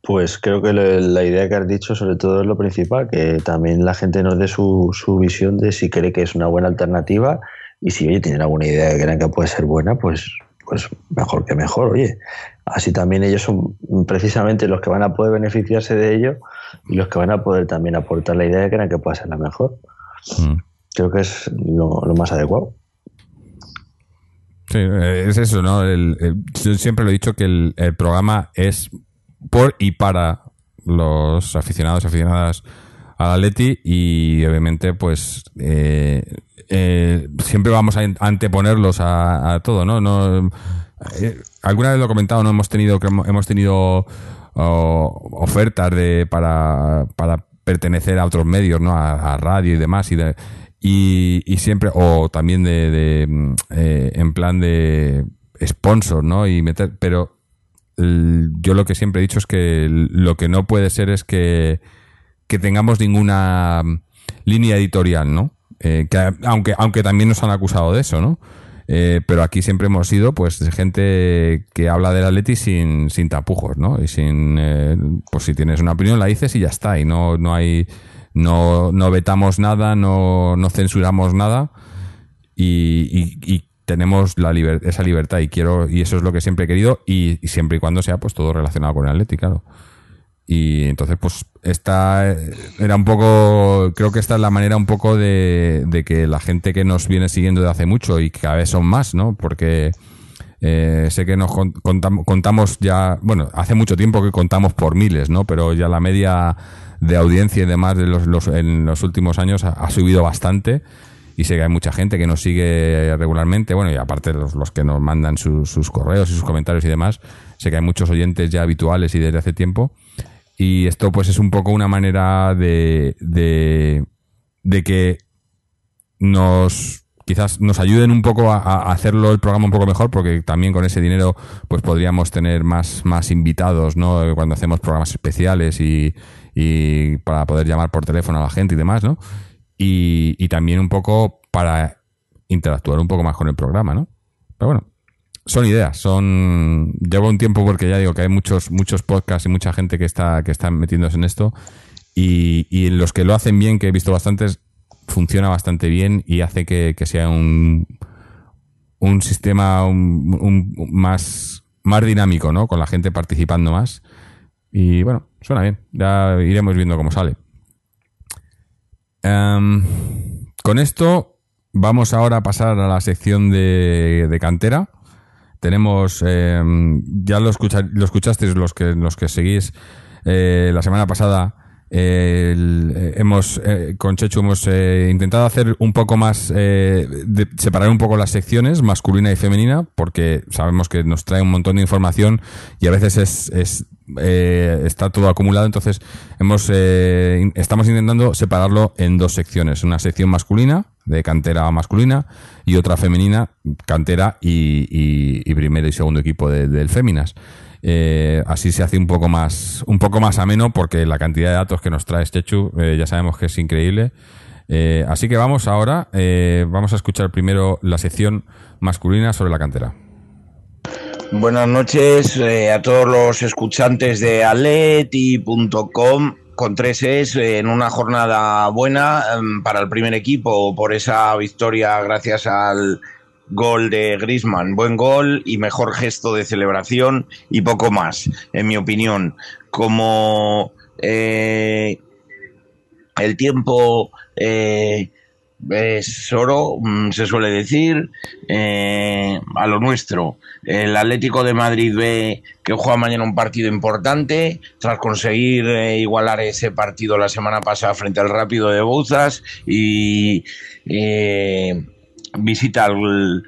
Pues creo que la idea que has dicho sobre todo es lo principal, que también la gente nos dé su, su visión de si cree que es una buena alternativa y si oye, tienen alguna idea que crean que puede ser buena, pues, pues mejor que mejor, oye. Así también ellos son precisamente los que van a poder beneficiarse de ello y los que van a poder también aportar la idea que crean que pueda ser la mejor.
Mm.
Creo que es lo, lo más adecuado.
Sí, es eso, ¿no? El- el- yo siempre lo he dicho que el, el programa es por y para los aficionados y aficionadas al Atleti y obviamente pues eh, eh, siempre vamos a anteponerlos a, todo, ¿no? no eh, alguna vez lo he comentado, no hemos tenido hemos tenido ofertas de para, para pertenecer a otros medios, ¿no? A, radio y demás y de- y, y siempre o también de, de, mm, eh, en plan de sponsor, ¿no? Y meter, pero yo lo que siempre he dicho es que lo que no puede ser es que, que tengamos ninguna mm, línea editorial, ¿no? Eh, que, aunque, aunque también nos han acusado de eso, ¿no? Eh, pero aquí siempre hemos sido, pues, gente que habla del Atleti sin, sin tapujos, ¿no? Y sin, eh, pues, si tienes una opinión la dices y ya está. Y no, no hay, no, no vetamos nada, no, no censuramos nada y- y tenemos la esa libertad y quiero y eso es lo que siempre he querido y, siempre y cuando sea pues todo relacionado con el Atleti, claro. Y entonces pues esta eh, era un poco creo que esta es la manera un poco de, de que la gente que nos viene siguiendo de hace mucho y cada vez son más, ¿no? Porque eh, sé que nos con- contam- contamos ya, bueno, hace mucho tiempo que contamos por miles, ¿no? Pero ya la media de audiencia y demás de los, los- en los últimos años ha subido bastante y sé que hay mucha gente que nos sigue regularmente, bueno, y aparte los, los que nos mandan sus- correos y sus comentarios y demás, sé que hay muchos oyentes ya habituales y desde hace tiempo y esto pues es un poco una manera de, de, de que nos quizás nos ayuden un poco a, a hacerlo el programa un poco mejor porque también con ese dinero pues podríamos tener más más invitados no cuando hacemos programas especiales y, y para poder llamar por teléfono a la gente y demás no y, también un poco para interactuar un poco más con el programa no pero bueno son ideas, son llevo un tiempo porque ya digo que hay muchos muchos podcasts y mucha gente que está que están metiéndose en esto y, y los que lo hacen bien, que he visto bastantes, funciona bastante bien y hace que, sea un un sistema un- un más más dinámico, ¿no? Con la gente participando más y bueno, suena bien. Ya iremos viendo cómo sale. Em, con esto vamos ahora a pasar a la sección de, cantera. Tenemos, eh, ya lo, lo escuchasteis los que, los que seguís eh, la semana pasada. Eh, hemos eh, con Chechu hemos eh, intentado hacer un poco más eh, de- separar un poco las secciones masculina y femenina porque sabemos que nos trae un montón de información y a veces es, es, eh, está todo acumulado. Entonces hemos estamos intentando separarlo en dos secciones. Una sección masculina de cantera masculina y otra femenina cantera y, y- y primero y segundo equipo de- del féminas eh, así se hace un poco más un poco más ameno porque la cantidad de datos que nos trae Chechu eh, ya sabemos que es increíble. Eh, así que vamos ahora eh, vamos a escuchar primero la sección masculina sobre la cantera.
Buenas noches a todos los escuchantes de atleti.com con tres es en una jornada buena em, para el primer equipo por esa victoria gracias al gol de Grisman. Buen gol y mejor gesto de celebración y poco más, en mi opinión. Como eh, el tiempo eh, es oro, mm, se suele decir, eh, a lo nuestro. El Atlético de Madrid ve que juega mañana un partido importante, tras conseguir igualar ese partido la semana pasada frente al Rápido de Bouzas y visita al,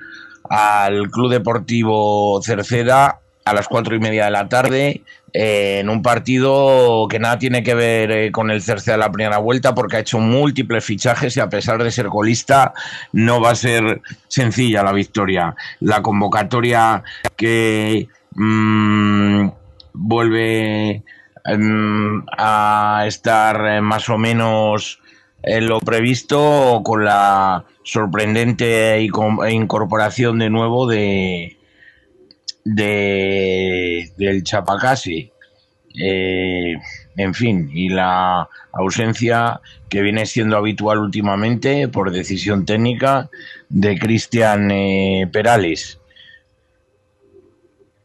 al Club Deportivo Cerceda a las cuatro y media de la tarde eh, en un partido que nada tiene que ver eh, con el Cerceda de la primera vuelta porque ha hecho múltiples fichajes y a pesar de ser colista no va a ser sencilla la victoria. La convocatoria que mm, vuelve em, a estar eh, más o menos en lo previsto con la sorprendente inco- incorporación de nuevo de, de del Chapacasi. Eh, en fin, y la ausencia que viene siendo habitual últimamente por decisión técnica de Cristian eh, Perales.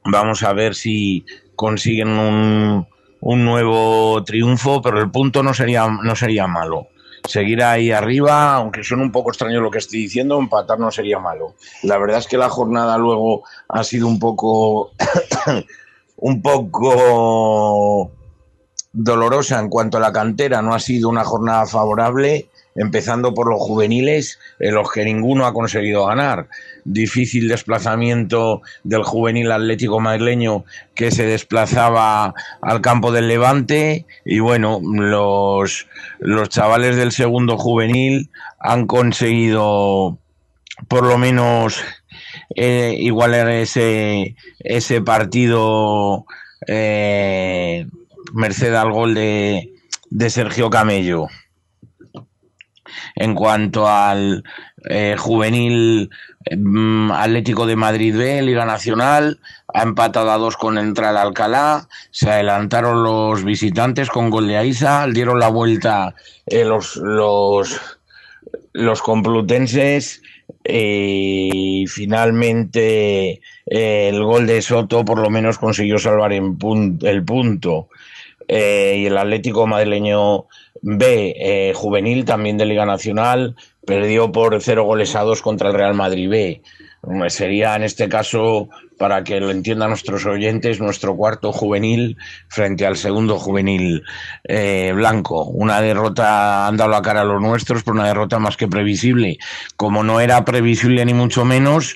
Vamos a ver si consiguen un, un nuevo triunfo, pero el punto no sería, no sería malo. Seguir ahí arriba, aunque suene un poco extraño lo que estoy diciendo, empatar no sería malo. La verdad es que la jornada luego ha sido un poco, <coughs> un poco dolorosa en cuanto a la cantera. No ha sido una jornada favorable, empezando por los juveniles, en los que ninguno ha conseguido ganar. Difícil desplazamiento del juvenil atlético madrileño que se desplazaba al campo del Levante y bueno, los, los chavales del segundo juvenil han conseguido por lo menos eh, igualar ese, ese partido eh, merced al gol de, de Sergio Camello. En cuanto al eh, juvenil mm, Atlético de Madrid B, Liga Nacional, ha empatado a dos con Entral Alcalá, se adelantaron los visitantes con gol de Aiza, dieron la vuelta eh, los, los, los complutenses eh, y finalmente el gol de Soto por lo menos consiguió salvar en el punto. Y el Atlético madrileño B, eh, juvenil, también de Liga Nacional, perdió por cero goles a dos contra el Real Madrid B. Sería en este caso, para que lo entiendan nuestros oyentes, nuestro cuarto juvenil frente al segundo juvenil eh, blanco. Una derrota, han dado la cara a los nuestros, pero una derrota más que previsible. Como no era previsible ni mucho menos,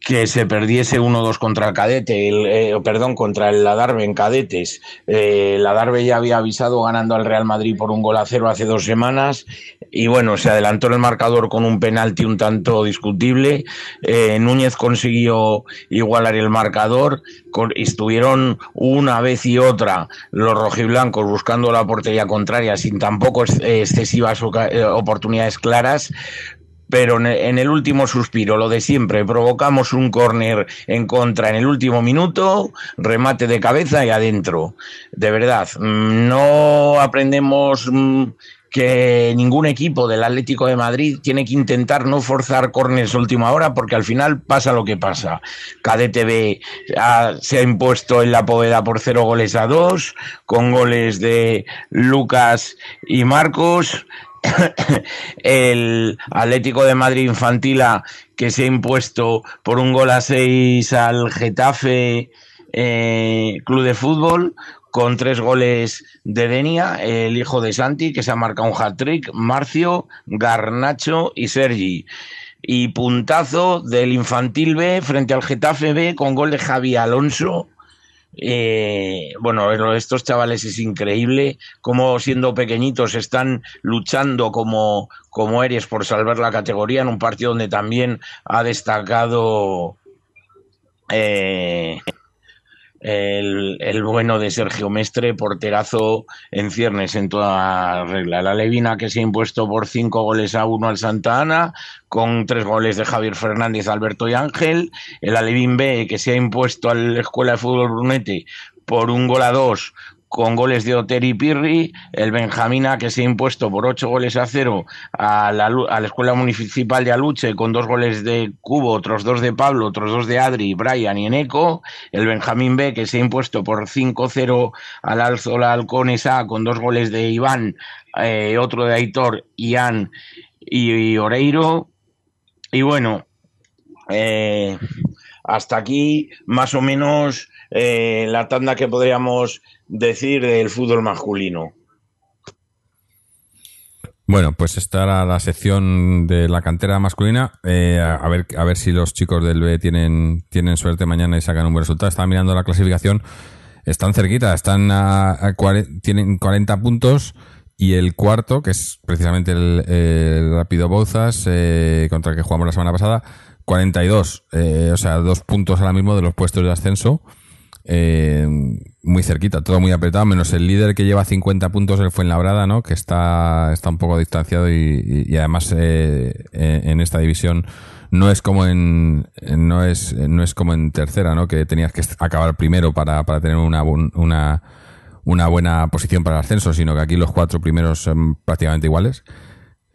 que se perdiese 1-2 contra el cadete, el, eh, perdón, contra el Ladarbe en cadetes. Eh, el ya había avisado ganando al Real Madrid por un gol a cero hace dos semanas y bueno, se adelantó el marcador con un penalti un tanto discutible. Eh, Núñez consiguió igualar el marcador. Estuvieron una vez y otra los rojiblancos buscando la portería contraria sin tampoco ex- excesivas eh, oportunidades claras pero en- el último suspiro, lo de siempre, provocamos un córner en contra en el último minuto, remate de cabeza y adentro. De verdad, mm, no aprendemos mm, que ningún equipo del Atlético de Madrid tiene que intentar no forzar córneres última hora porque al final pasa lo que pasa. B ha- se ha impuesto en la poveda por cero goles a dos, con goles de Lucas y Marcos <coughs> el Atlético de Madrid Infantila que se ha impuesto por un gol a seis al Getafe eh, Club de Fútbol con tres goles de Denia, el hijo de Santi, que se ha marcado un hat-trick, Marcio, Garnacho y Sergi. Y puntazo del Infantil B frente al Getafe B con gol de Javi Alonso. Eh, bueno, estos chavales es increíble cómo siendo pequeñitos están luchando como, como eres por salvar la categoría en un partido donde también ha destacado eh, el, el bueno de Sergio Mestre, porterazo en ciernes en toda regla. La Levina que se ha impuesto por cinco goles a uno al Santa Ana, con tres goles de Javier Fernández, Alberto y Ángel. El Alevín B que se ha impuesto a la Escuela de Fútbol Brunete por un gol a dos con goles de Oteri Pirri, el Benjamina que se ha impuesto por ocho goles a cero a la, Escuela Municipal de Aluche con dos goles de Cubo, otros dos de Pablo, otros dos de Adri, Brian y Eneco, el Benjamín B que se ha impuesto por 5-0 al Alzola Halcones A con dos goles de Iván, eh, otro de Aitor, Ian y, y Oreiro, y bueno, eh, hasta aquí más o menos eh, la tanda que podríamos decir del fútbol masculino.
Bueno, pues esta era la sección de la cantera masculina. Eh, a, ver, a ver si los chicos del B tienen, tienen suerte mañana y sacan un buen resultado. Estaba mirando la clasificación. Están cerquita, están a, tienen 40 puntos y el cuarto, que es precisamente el, el Rápido Bouzas, eh, contra el que jugamos la semana pasada, 42. Eh, o sea, dos puntos ahora mismo de los puestos de ascenso. Eh, muy cerquita, todo muy apretado, menos el líder que lleva 50 puntos, el Fuenlabrada, ¿no? Que está, está un poco distanciado y, además eh, en en esta división no es como en, no es no es como en tercera, ¿no? Que tenías que acabar primero para, para tener una, una una buena posición para el ascenso, sino que aquí los cuatro primeros son prácticamente iguales.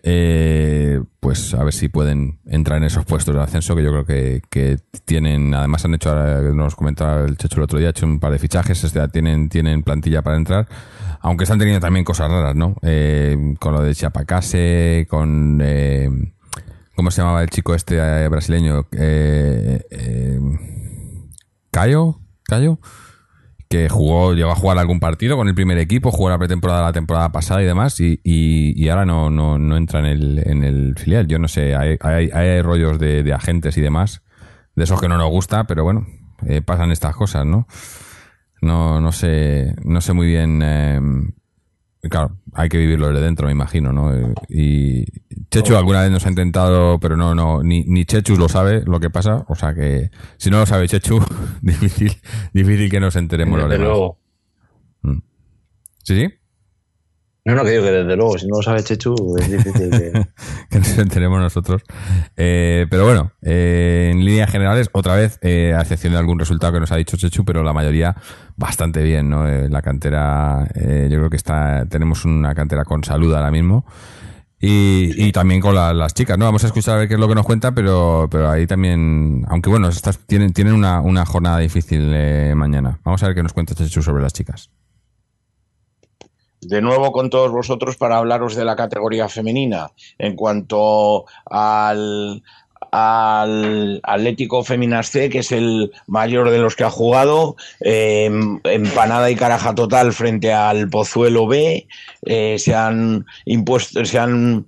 Eh, pues a ver si pueden entrar en esos puestos de ascenso que yo creo que, tienen, además han hecho, nos comentaba el Checho el otro día, ha hecho un par de fichajes, o sea, tienen, tienen plantilla para entrar, aunque están teniendo también cosas raras, ¿no? Eh, con lo de Chiapacase, con... Eh, ¿Cómo se llamaba el chico este eh, brasileño? Eh, eh, ¿Cayo? ¿Cayo? Jugó, llegó a jugar algún partido con el primer equipo, jugó la pretemporada la temporada pasada y demás, y, y, ahora no, no, no entra en el, en el filial. Yo no sé, hay, hay, hay rollos de, de agentes y demás, de esos que no nos gusta, pero bueno, eh, pasan estas cosas, ¿no? No, no sé, no sé muy bien. eh, claro, hay que vivirlo desde dentro, me imagino, ¿no? Eh, Y Chechu alguna vez nos ha intentado, pero no, no, ni, ni Chechu lo sabe lo que pasa, o sea que si no lo sabe Chechu, <laughs> difícil, difícil que nos enteremos
Desde luego.
¿Sí, sí?
No, no, que digo que desde luego, si no lo sabe Chechu, es difícil que... <laughs>
que nos enteremos nosotros. Eh, pero bueno, eh, en líneas generales, otra vez, eh, a excepción de algún resultado que nos ha dicho Chechu, pero la mayoría bastante bien, ¿no? La cantera, yo creo que está, tenemos una cantera con salud ahora mismo. Y, también con la- las chicas, ¿no? Vamos a escuchar a ver qué es lo que nos cuenta, pero, pero ahí también, aunque bueno, estas tienen, tienen una, una jornada difícil eh, mañana. Vamos a ver qué nos cuenta Chechu sobre las chicas.
De nuevo con todos vosotros para hablaros de la categoría femenina. En cuanto al, al Atlético Feminas C, que es el mayor de los que ha jugado, eh, empanada y caraja total frente al Pozuelo B, eh, se han impuesto, se han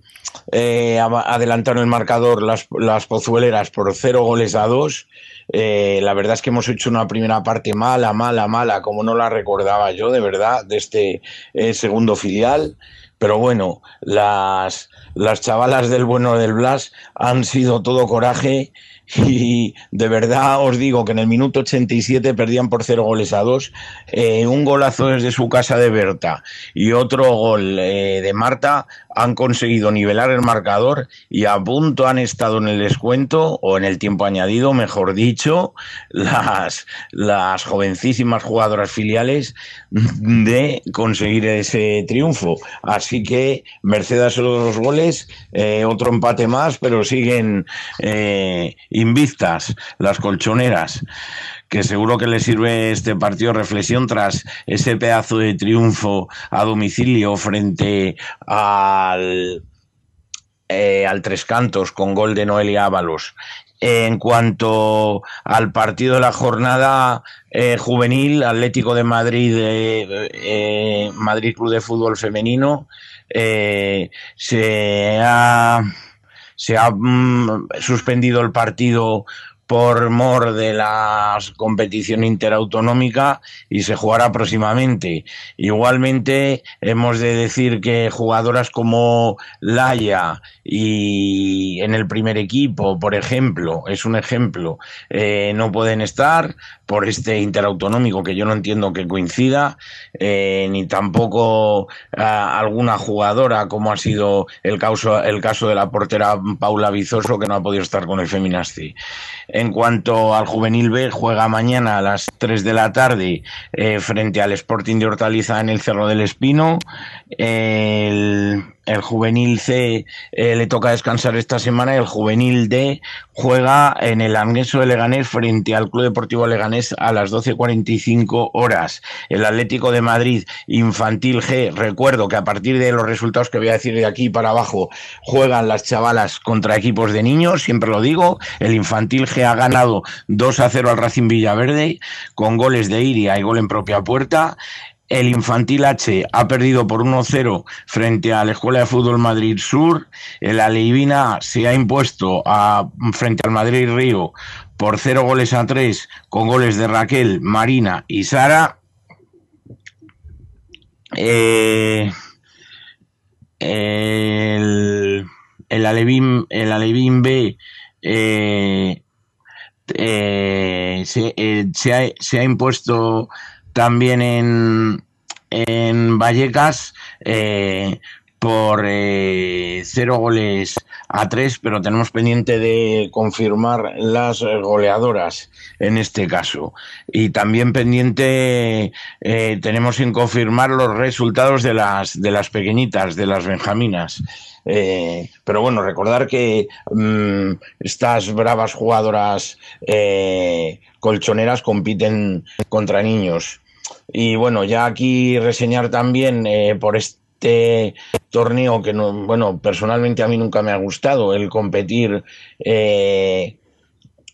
eh, adelantado en el marcador las, las pozueleras por cero goles a dos. Eh, la verdad es que hemos hecho una primera parte mala, mala, mala, como no la recordaba yo, de verdad, de este eh, segundo filial. Pero bueno, las, las chavalas del bueno del Blas han sido todo coraje y de verdad os digo que en el minuto 87 perdían por cero goles a dos. Eh, un golazo desde su casa de Berta y otro gol eh, de Marta han conseguido nivelar el marcador y a punto han estado en el descuento o en el tiempo añadido, mejor dicho, las, las jovencísimas jugadoras filiales de conseguir ese triunfo. Así que Mercedes los goles, eh, otro empate más, pero siguen eh, invistas las colchoneras que seguro que le sirve este partido reflexión tras ese pedazo de triunfo a domicilio frente al, eh, al Tres Cantos con gol de Noelia Ábalos. En cuanto al partido de la jornada eh, juvenil, Atlético de Madrid, Madrid Club de Fútbol Femenino, eh, se ha, se ha mm, suspendido el partido por mor de la competición interautonómica y se jugará próximamente. Igualmente, hemos de decir que jugadoras como Laia y en el primer equipo, por ejemplo, es un ejemplo, eh, no pueden estar por este interautonómico que yo no entiendo que coincida, eh, ni tampoco ah, alguna jugadora como ha sido el caso, el caso de la portera Paula Vizoso que no ha podido estar con el Feminasti. En cuanto al juvenil B, juega mañana a las 3 de la tarde eh, frente al Sporting de Hortaliza en el Cerro del Espino. El, el juvenil C eh, le toca descansar esta semana el juvenil D juega en el Angueso de Leganés frente al Club Deportivo Leganés a las 12.45 horas. El Atlético de Madrid Infantil G, recuerdo que a partir de los resultados que voy a decir de aquí para abajo, juegan las chavalas contra equipos de niños, siempre lo digo. El Infantil G ha ganado 2 a 0 al Racing Villaverde con goles de Iria y gol en propia puerta. El Infantil H ha perdido por 1-0 frente a la Escuela de Fútbol Madrid Sur. El Aleivina se ha impuesto frente al Madrid Río por 0 goles a 3 con goles de Raquel, Marina y Sara. Eh, el, el, Alevín, el B eh, eh, se, ha, impuesto también en, en Vallecas eh, por eh, cero goles a tres, pero tenemos pendiente de confirmar las goleadoras en este caso. Y también pendiente eh, tenemos en confirmar los resultados de las, de las pequeñitas, de las benjaminas. Pero bueno, recordar que mmm, estas bravas jugadoras colchoneras compiten contra niños. Y bueno, ya aquí reseñar también eh, por este torneo que no, bueno, personalmente a mí nunca me ha gustado el competir eh,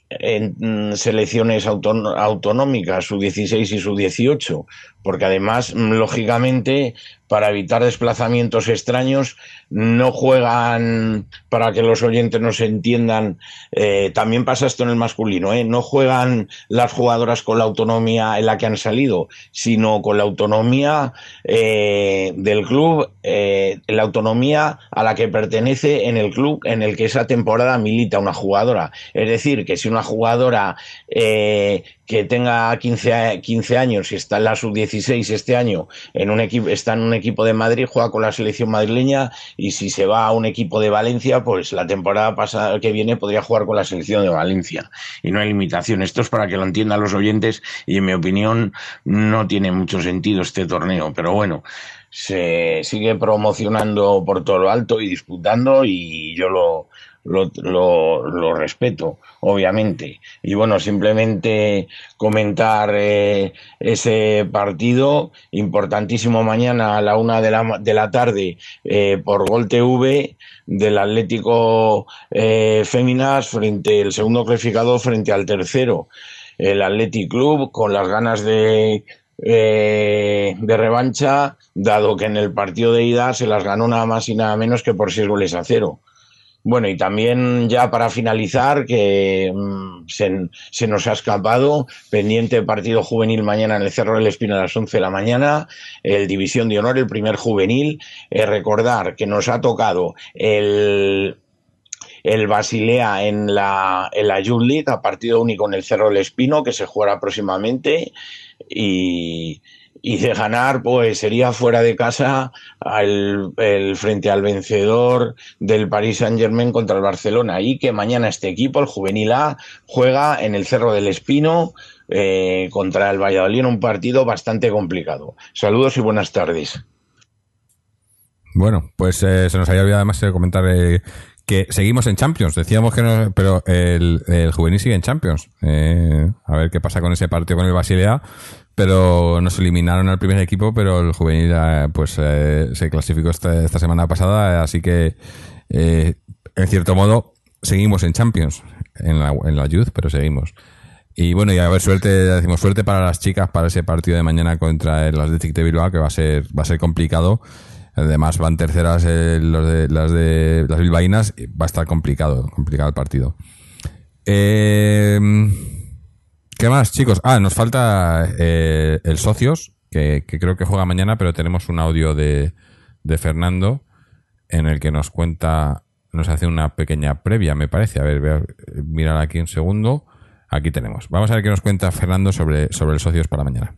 en selecciones autonómicas, su 16 y su 18, porque además, lógicamente, para evitar desplazamientos extraños, no juegan, para que los oyentes nos entiendan, eh, también pasa esto en el masculino, ¿eh? no juegan las jugadoras con la autonomía en la que han salido, sino con la autonomía eh, del club, la autonomía a la que pertenece en el club en el que esa temporada milita una jugadora. Es decir, que si una jugadora que tenga 15, 15 años y está en la sub-16 este año, en un equipo, está en un equipo de Madrid, juega con la selección madrileña y si se va a un equipo de Valencia, pues la temporada pasada que viene podría jugar con la selección de Valencia y no hay limitación. Esto es para que lo entiendan los oyentes y en mi opinión no tiene mucho sentido este torneo, pero bueno se sigue promocionando por todo lo alto y disputando y yo lo, lo, lo, respeto, obviamente. Y bueno, simplemente comentar eh, ese partido importantísimo mañana a la una de la, de la tarde eh, por Gol TV del Atlético eh, Féminas frente el segundo clasificado frente al tercero, el Athletic Club, con las ganas de eh, de revancha, dado que en el partido de ida se las ganó nada más y nada menos que por seis goles a cero. Bueno, y también ya para finalizar, que mmm, se, nos ha escapado, pendiente partido juvenil mañana en el Cerro del Espino a las 11 de la mañana, el División de Honor, el primer juvenil. Eh, recordar que nos ha tocado el, el Basilea en la, en la Youth a partido único en el Cerro del Espino, que se jugará próximamente. Y, y de ganar, pues sería fuera de casa el, frente al vencedor del Paris Saint Germain contra el Barcelona. Y que mañana este equipo, el Juvenil A, juega en el Cerro del Espino eh, contra el Valladolid en un partido bastante complicado. Saludos y buenas tardes.
Bueno, pues eh, se nos había olvidado además comentar eh, que seguimos en Champions. Decíamos que no, pero el, el juvenil sigue en Champions. Eh, a ver qué pasa con ese partido con el Basilea. Pero nos eliminaron al primer equipo, pero el juvenil eh, pues eh, se clasificó esta, esta, semana pasada, así que eh, en cierto modo seguimos en Champions, en la, en la Youth, pero seguimos. Y bueno, y a ver, suerte, decimos suerte para las chicas para ese partido de mañana contra el Athletic de Bilbao, que va a ser, va a ser complicado. Además van terceras eh, los de, las de las bilbaínas, va a estar complicado, complicado el partido. Eh, ¿Qué más, chicos? Ah, nos falta eh, el Socios, que, creo que juega mañana, pero tenemos un audio de, de Fernando en el que nos cuenta, nos hace una pequeña previa, me parece. A ver, voy mirar aquí un segundo. Aquí tenemos. Vamos a ver qué nos cuenta Fernando sobre, sobre el Socios para mañana.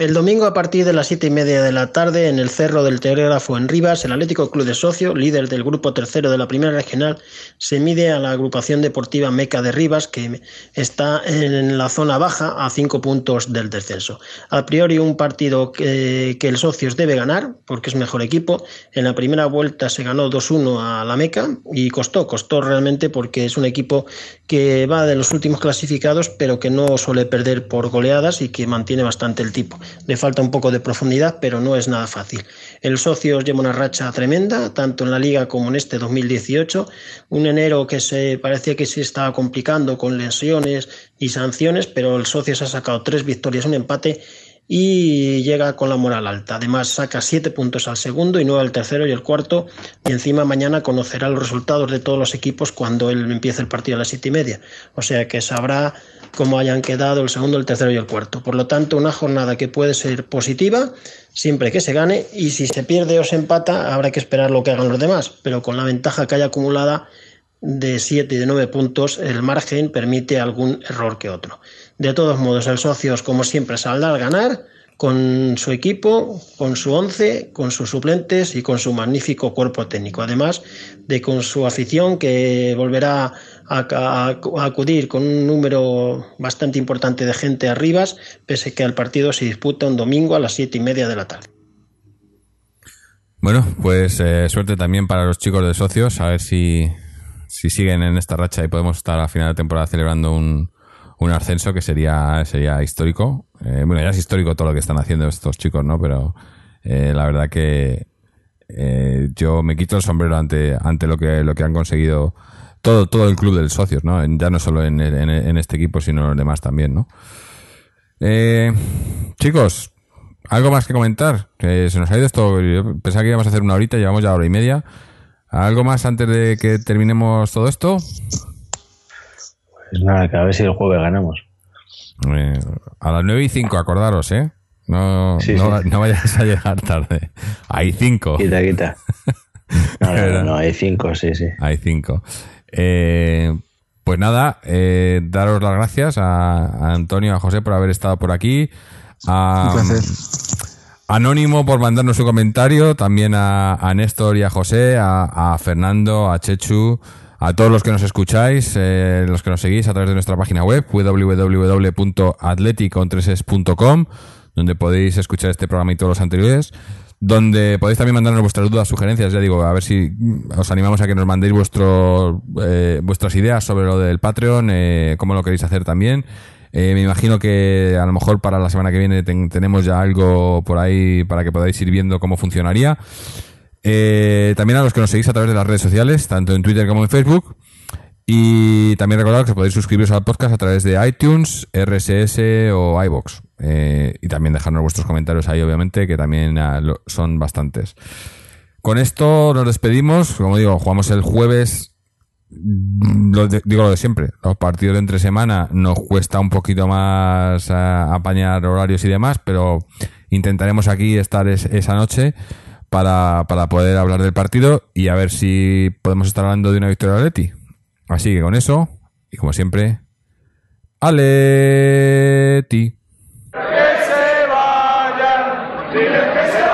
El domingo a partir de las siete y media de la tarde en el Cerro del Teógrafo en Rivas, el Atlético Club de Socio, líder del grupo tercero de la primera regional, se mide a la agrupación deportiva Meca de Rivas, que está en la zona baja a cinco puntos del descenso. A priori un partido que, que el Socios debe ganar, porque es mejor equipo. En la primera vuelta se ganó 2-1 a la Meca y costó, costó realmente porque es un equipo que va de los últimos clasificados, pero que no suele perder por goleadas y que mantiene bastante el tipo. Le falta un poco de profundidad, pero no es nada fácil. El socio lleva una racha tremenda, tanto en la liga como en este 2018. Un enero que se parecía que se estaba complicando con lesiones y sanciones, pero el socio se ha sacado tres victorias, un empate y llega con la moral alta. Además, saca siete puntos al segundo y nueve al tercero y el cuarto. Y encima mañana conocerá los resultados de todos los equipos cuando él empiece el partido a las siete y media. O sea que sabrá cómo hayan quedado el segundo, el tercero y el cuarto. Por lo tanto, una jornada que puede ser positiva siempre que se gane y si se pierde o se empata habrá que esperar lo que hagan los demás. Pero con la ventaja que haya acumulada de 7 y de 9 puntos, el margen permite algún error que otro. De todos modos, el Socios, como siempre, saldrá a ganar con su equipo, con su once, con sus suplentes y con su magnífico cuerpo técnico. Además de con su afición que volverá a, acudir con un número bastante importante de gente arriba, pese que el partido se disputa un domingo a las siete y media de la tarde.
Bueno, pues eh, suerte también para los chicos de socios, a ver si, si siguen en esta racha y podemos estar a final de temporada celebrando un, un ascenso que sería, sería histórico. Eh, bueno, ya es histórico todo lo que están haciendo estos chicos, ¿no? Pero eh, la verdad que yo me quito el sombrero ante, ante lo que, lo que han conseguido todo, todo el club de socios, ¿no? Ya no solo en, en- en este equipo, sino en los demás también, ¿no? Eh, chicos, ¿algo más que comentar? Que se nos ha ido esto. Yo pensaba que íbamos a hacer una horita, llevamos ya hora y media. ¿Algo más antes de que terminemos todo esto?
Pues nada, que a ver si el jueves ganamos.
Eh, a las 9 y 5, acordaros, ¿eh? No,
Sí,
no,
sí.
no vayáis a llegar tarde. Hay 5.
Quita, quita. <laughs> No, no, no, hay cinco, sí, sí.
Hay 5. Eh, pues nada, eh, daros las gracias a, a Antonio, a José por haber estado por aquí. A,
Un placer.
Anónimo por mandarnos su comentario, también a, a Néstor y a José, a, a Fernando, a Chechu, a todos los que nos escucháis, eh, los que nos seguís a través de nuestra página web www.atleticontreses.com donde podéis escuchar este programa y todos los anteriores, donde podéis también mandarnos vuestras dudas, sugerencias, ya digo, a ver si mm, os animamos a que nos mandéis vuestro, eh, vuestras ideas sobre lo del Patreon, eh, cómo lo queréis hacer también. Eh, me imagino que a lo mejor para la semana que viene ten- tenemos ya algo por ahí para que podáis ir viendo cómo funcionaría. Eh, también a los que nos seguís a través de las redes sociales, tanto en Twitter como en Facebook. Y también recordad que podéis suscribiros al podcast a través de iTunes, RSS o iBox. Eh, y también dejarnos vuestros comentarios ahí, obviamente, que también ah, son bastantes. Con esto nos despedimos. Como digo, jugamos el jueves. Mm, digo lo de siempre. Los partidos de entre semana nos cuesta un poquito más ah, apañar horarios y demás, pero intentaremos aquí estar es- esa noche para, para poder hablar del partido y a ver si podemos estar hablando de una victoria de Atleti. Así que con eso, y como siempre, Aleti.
Que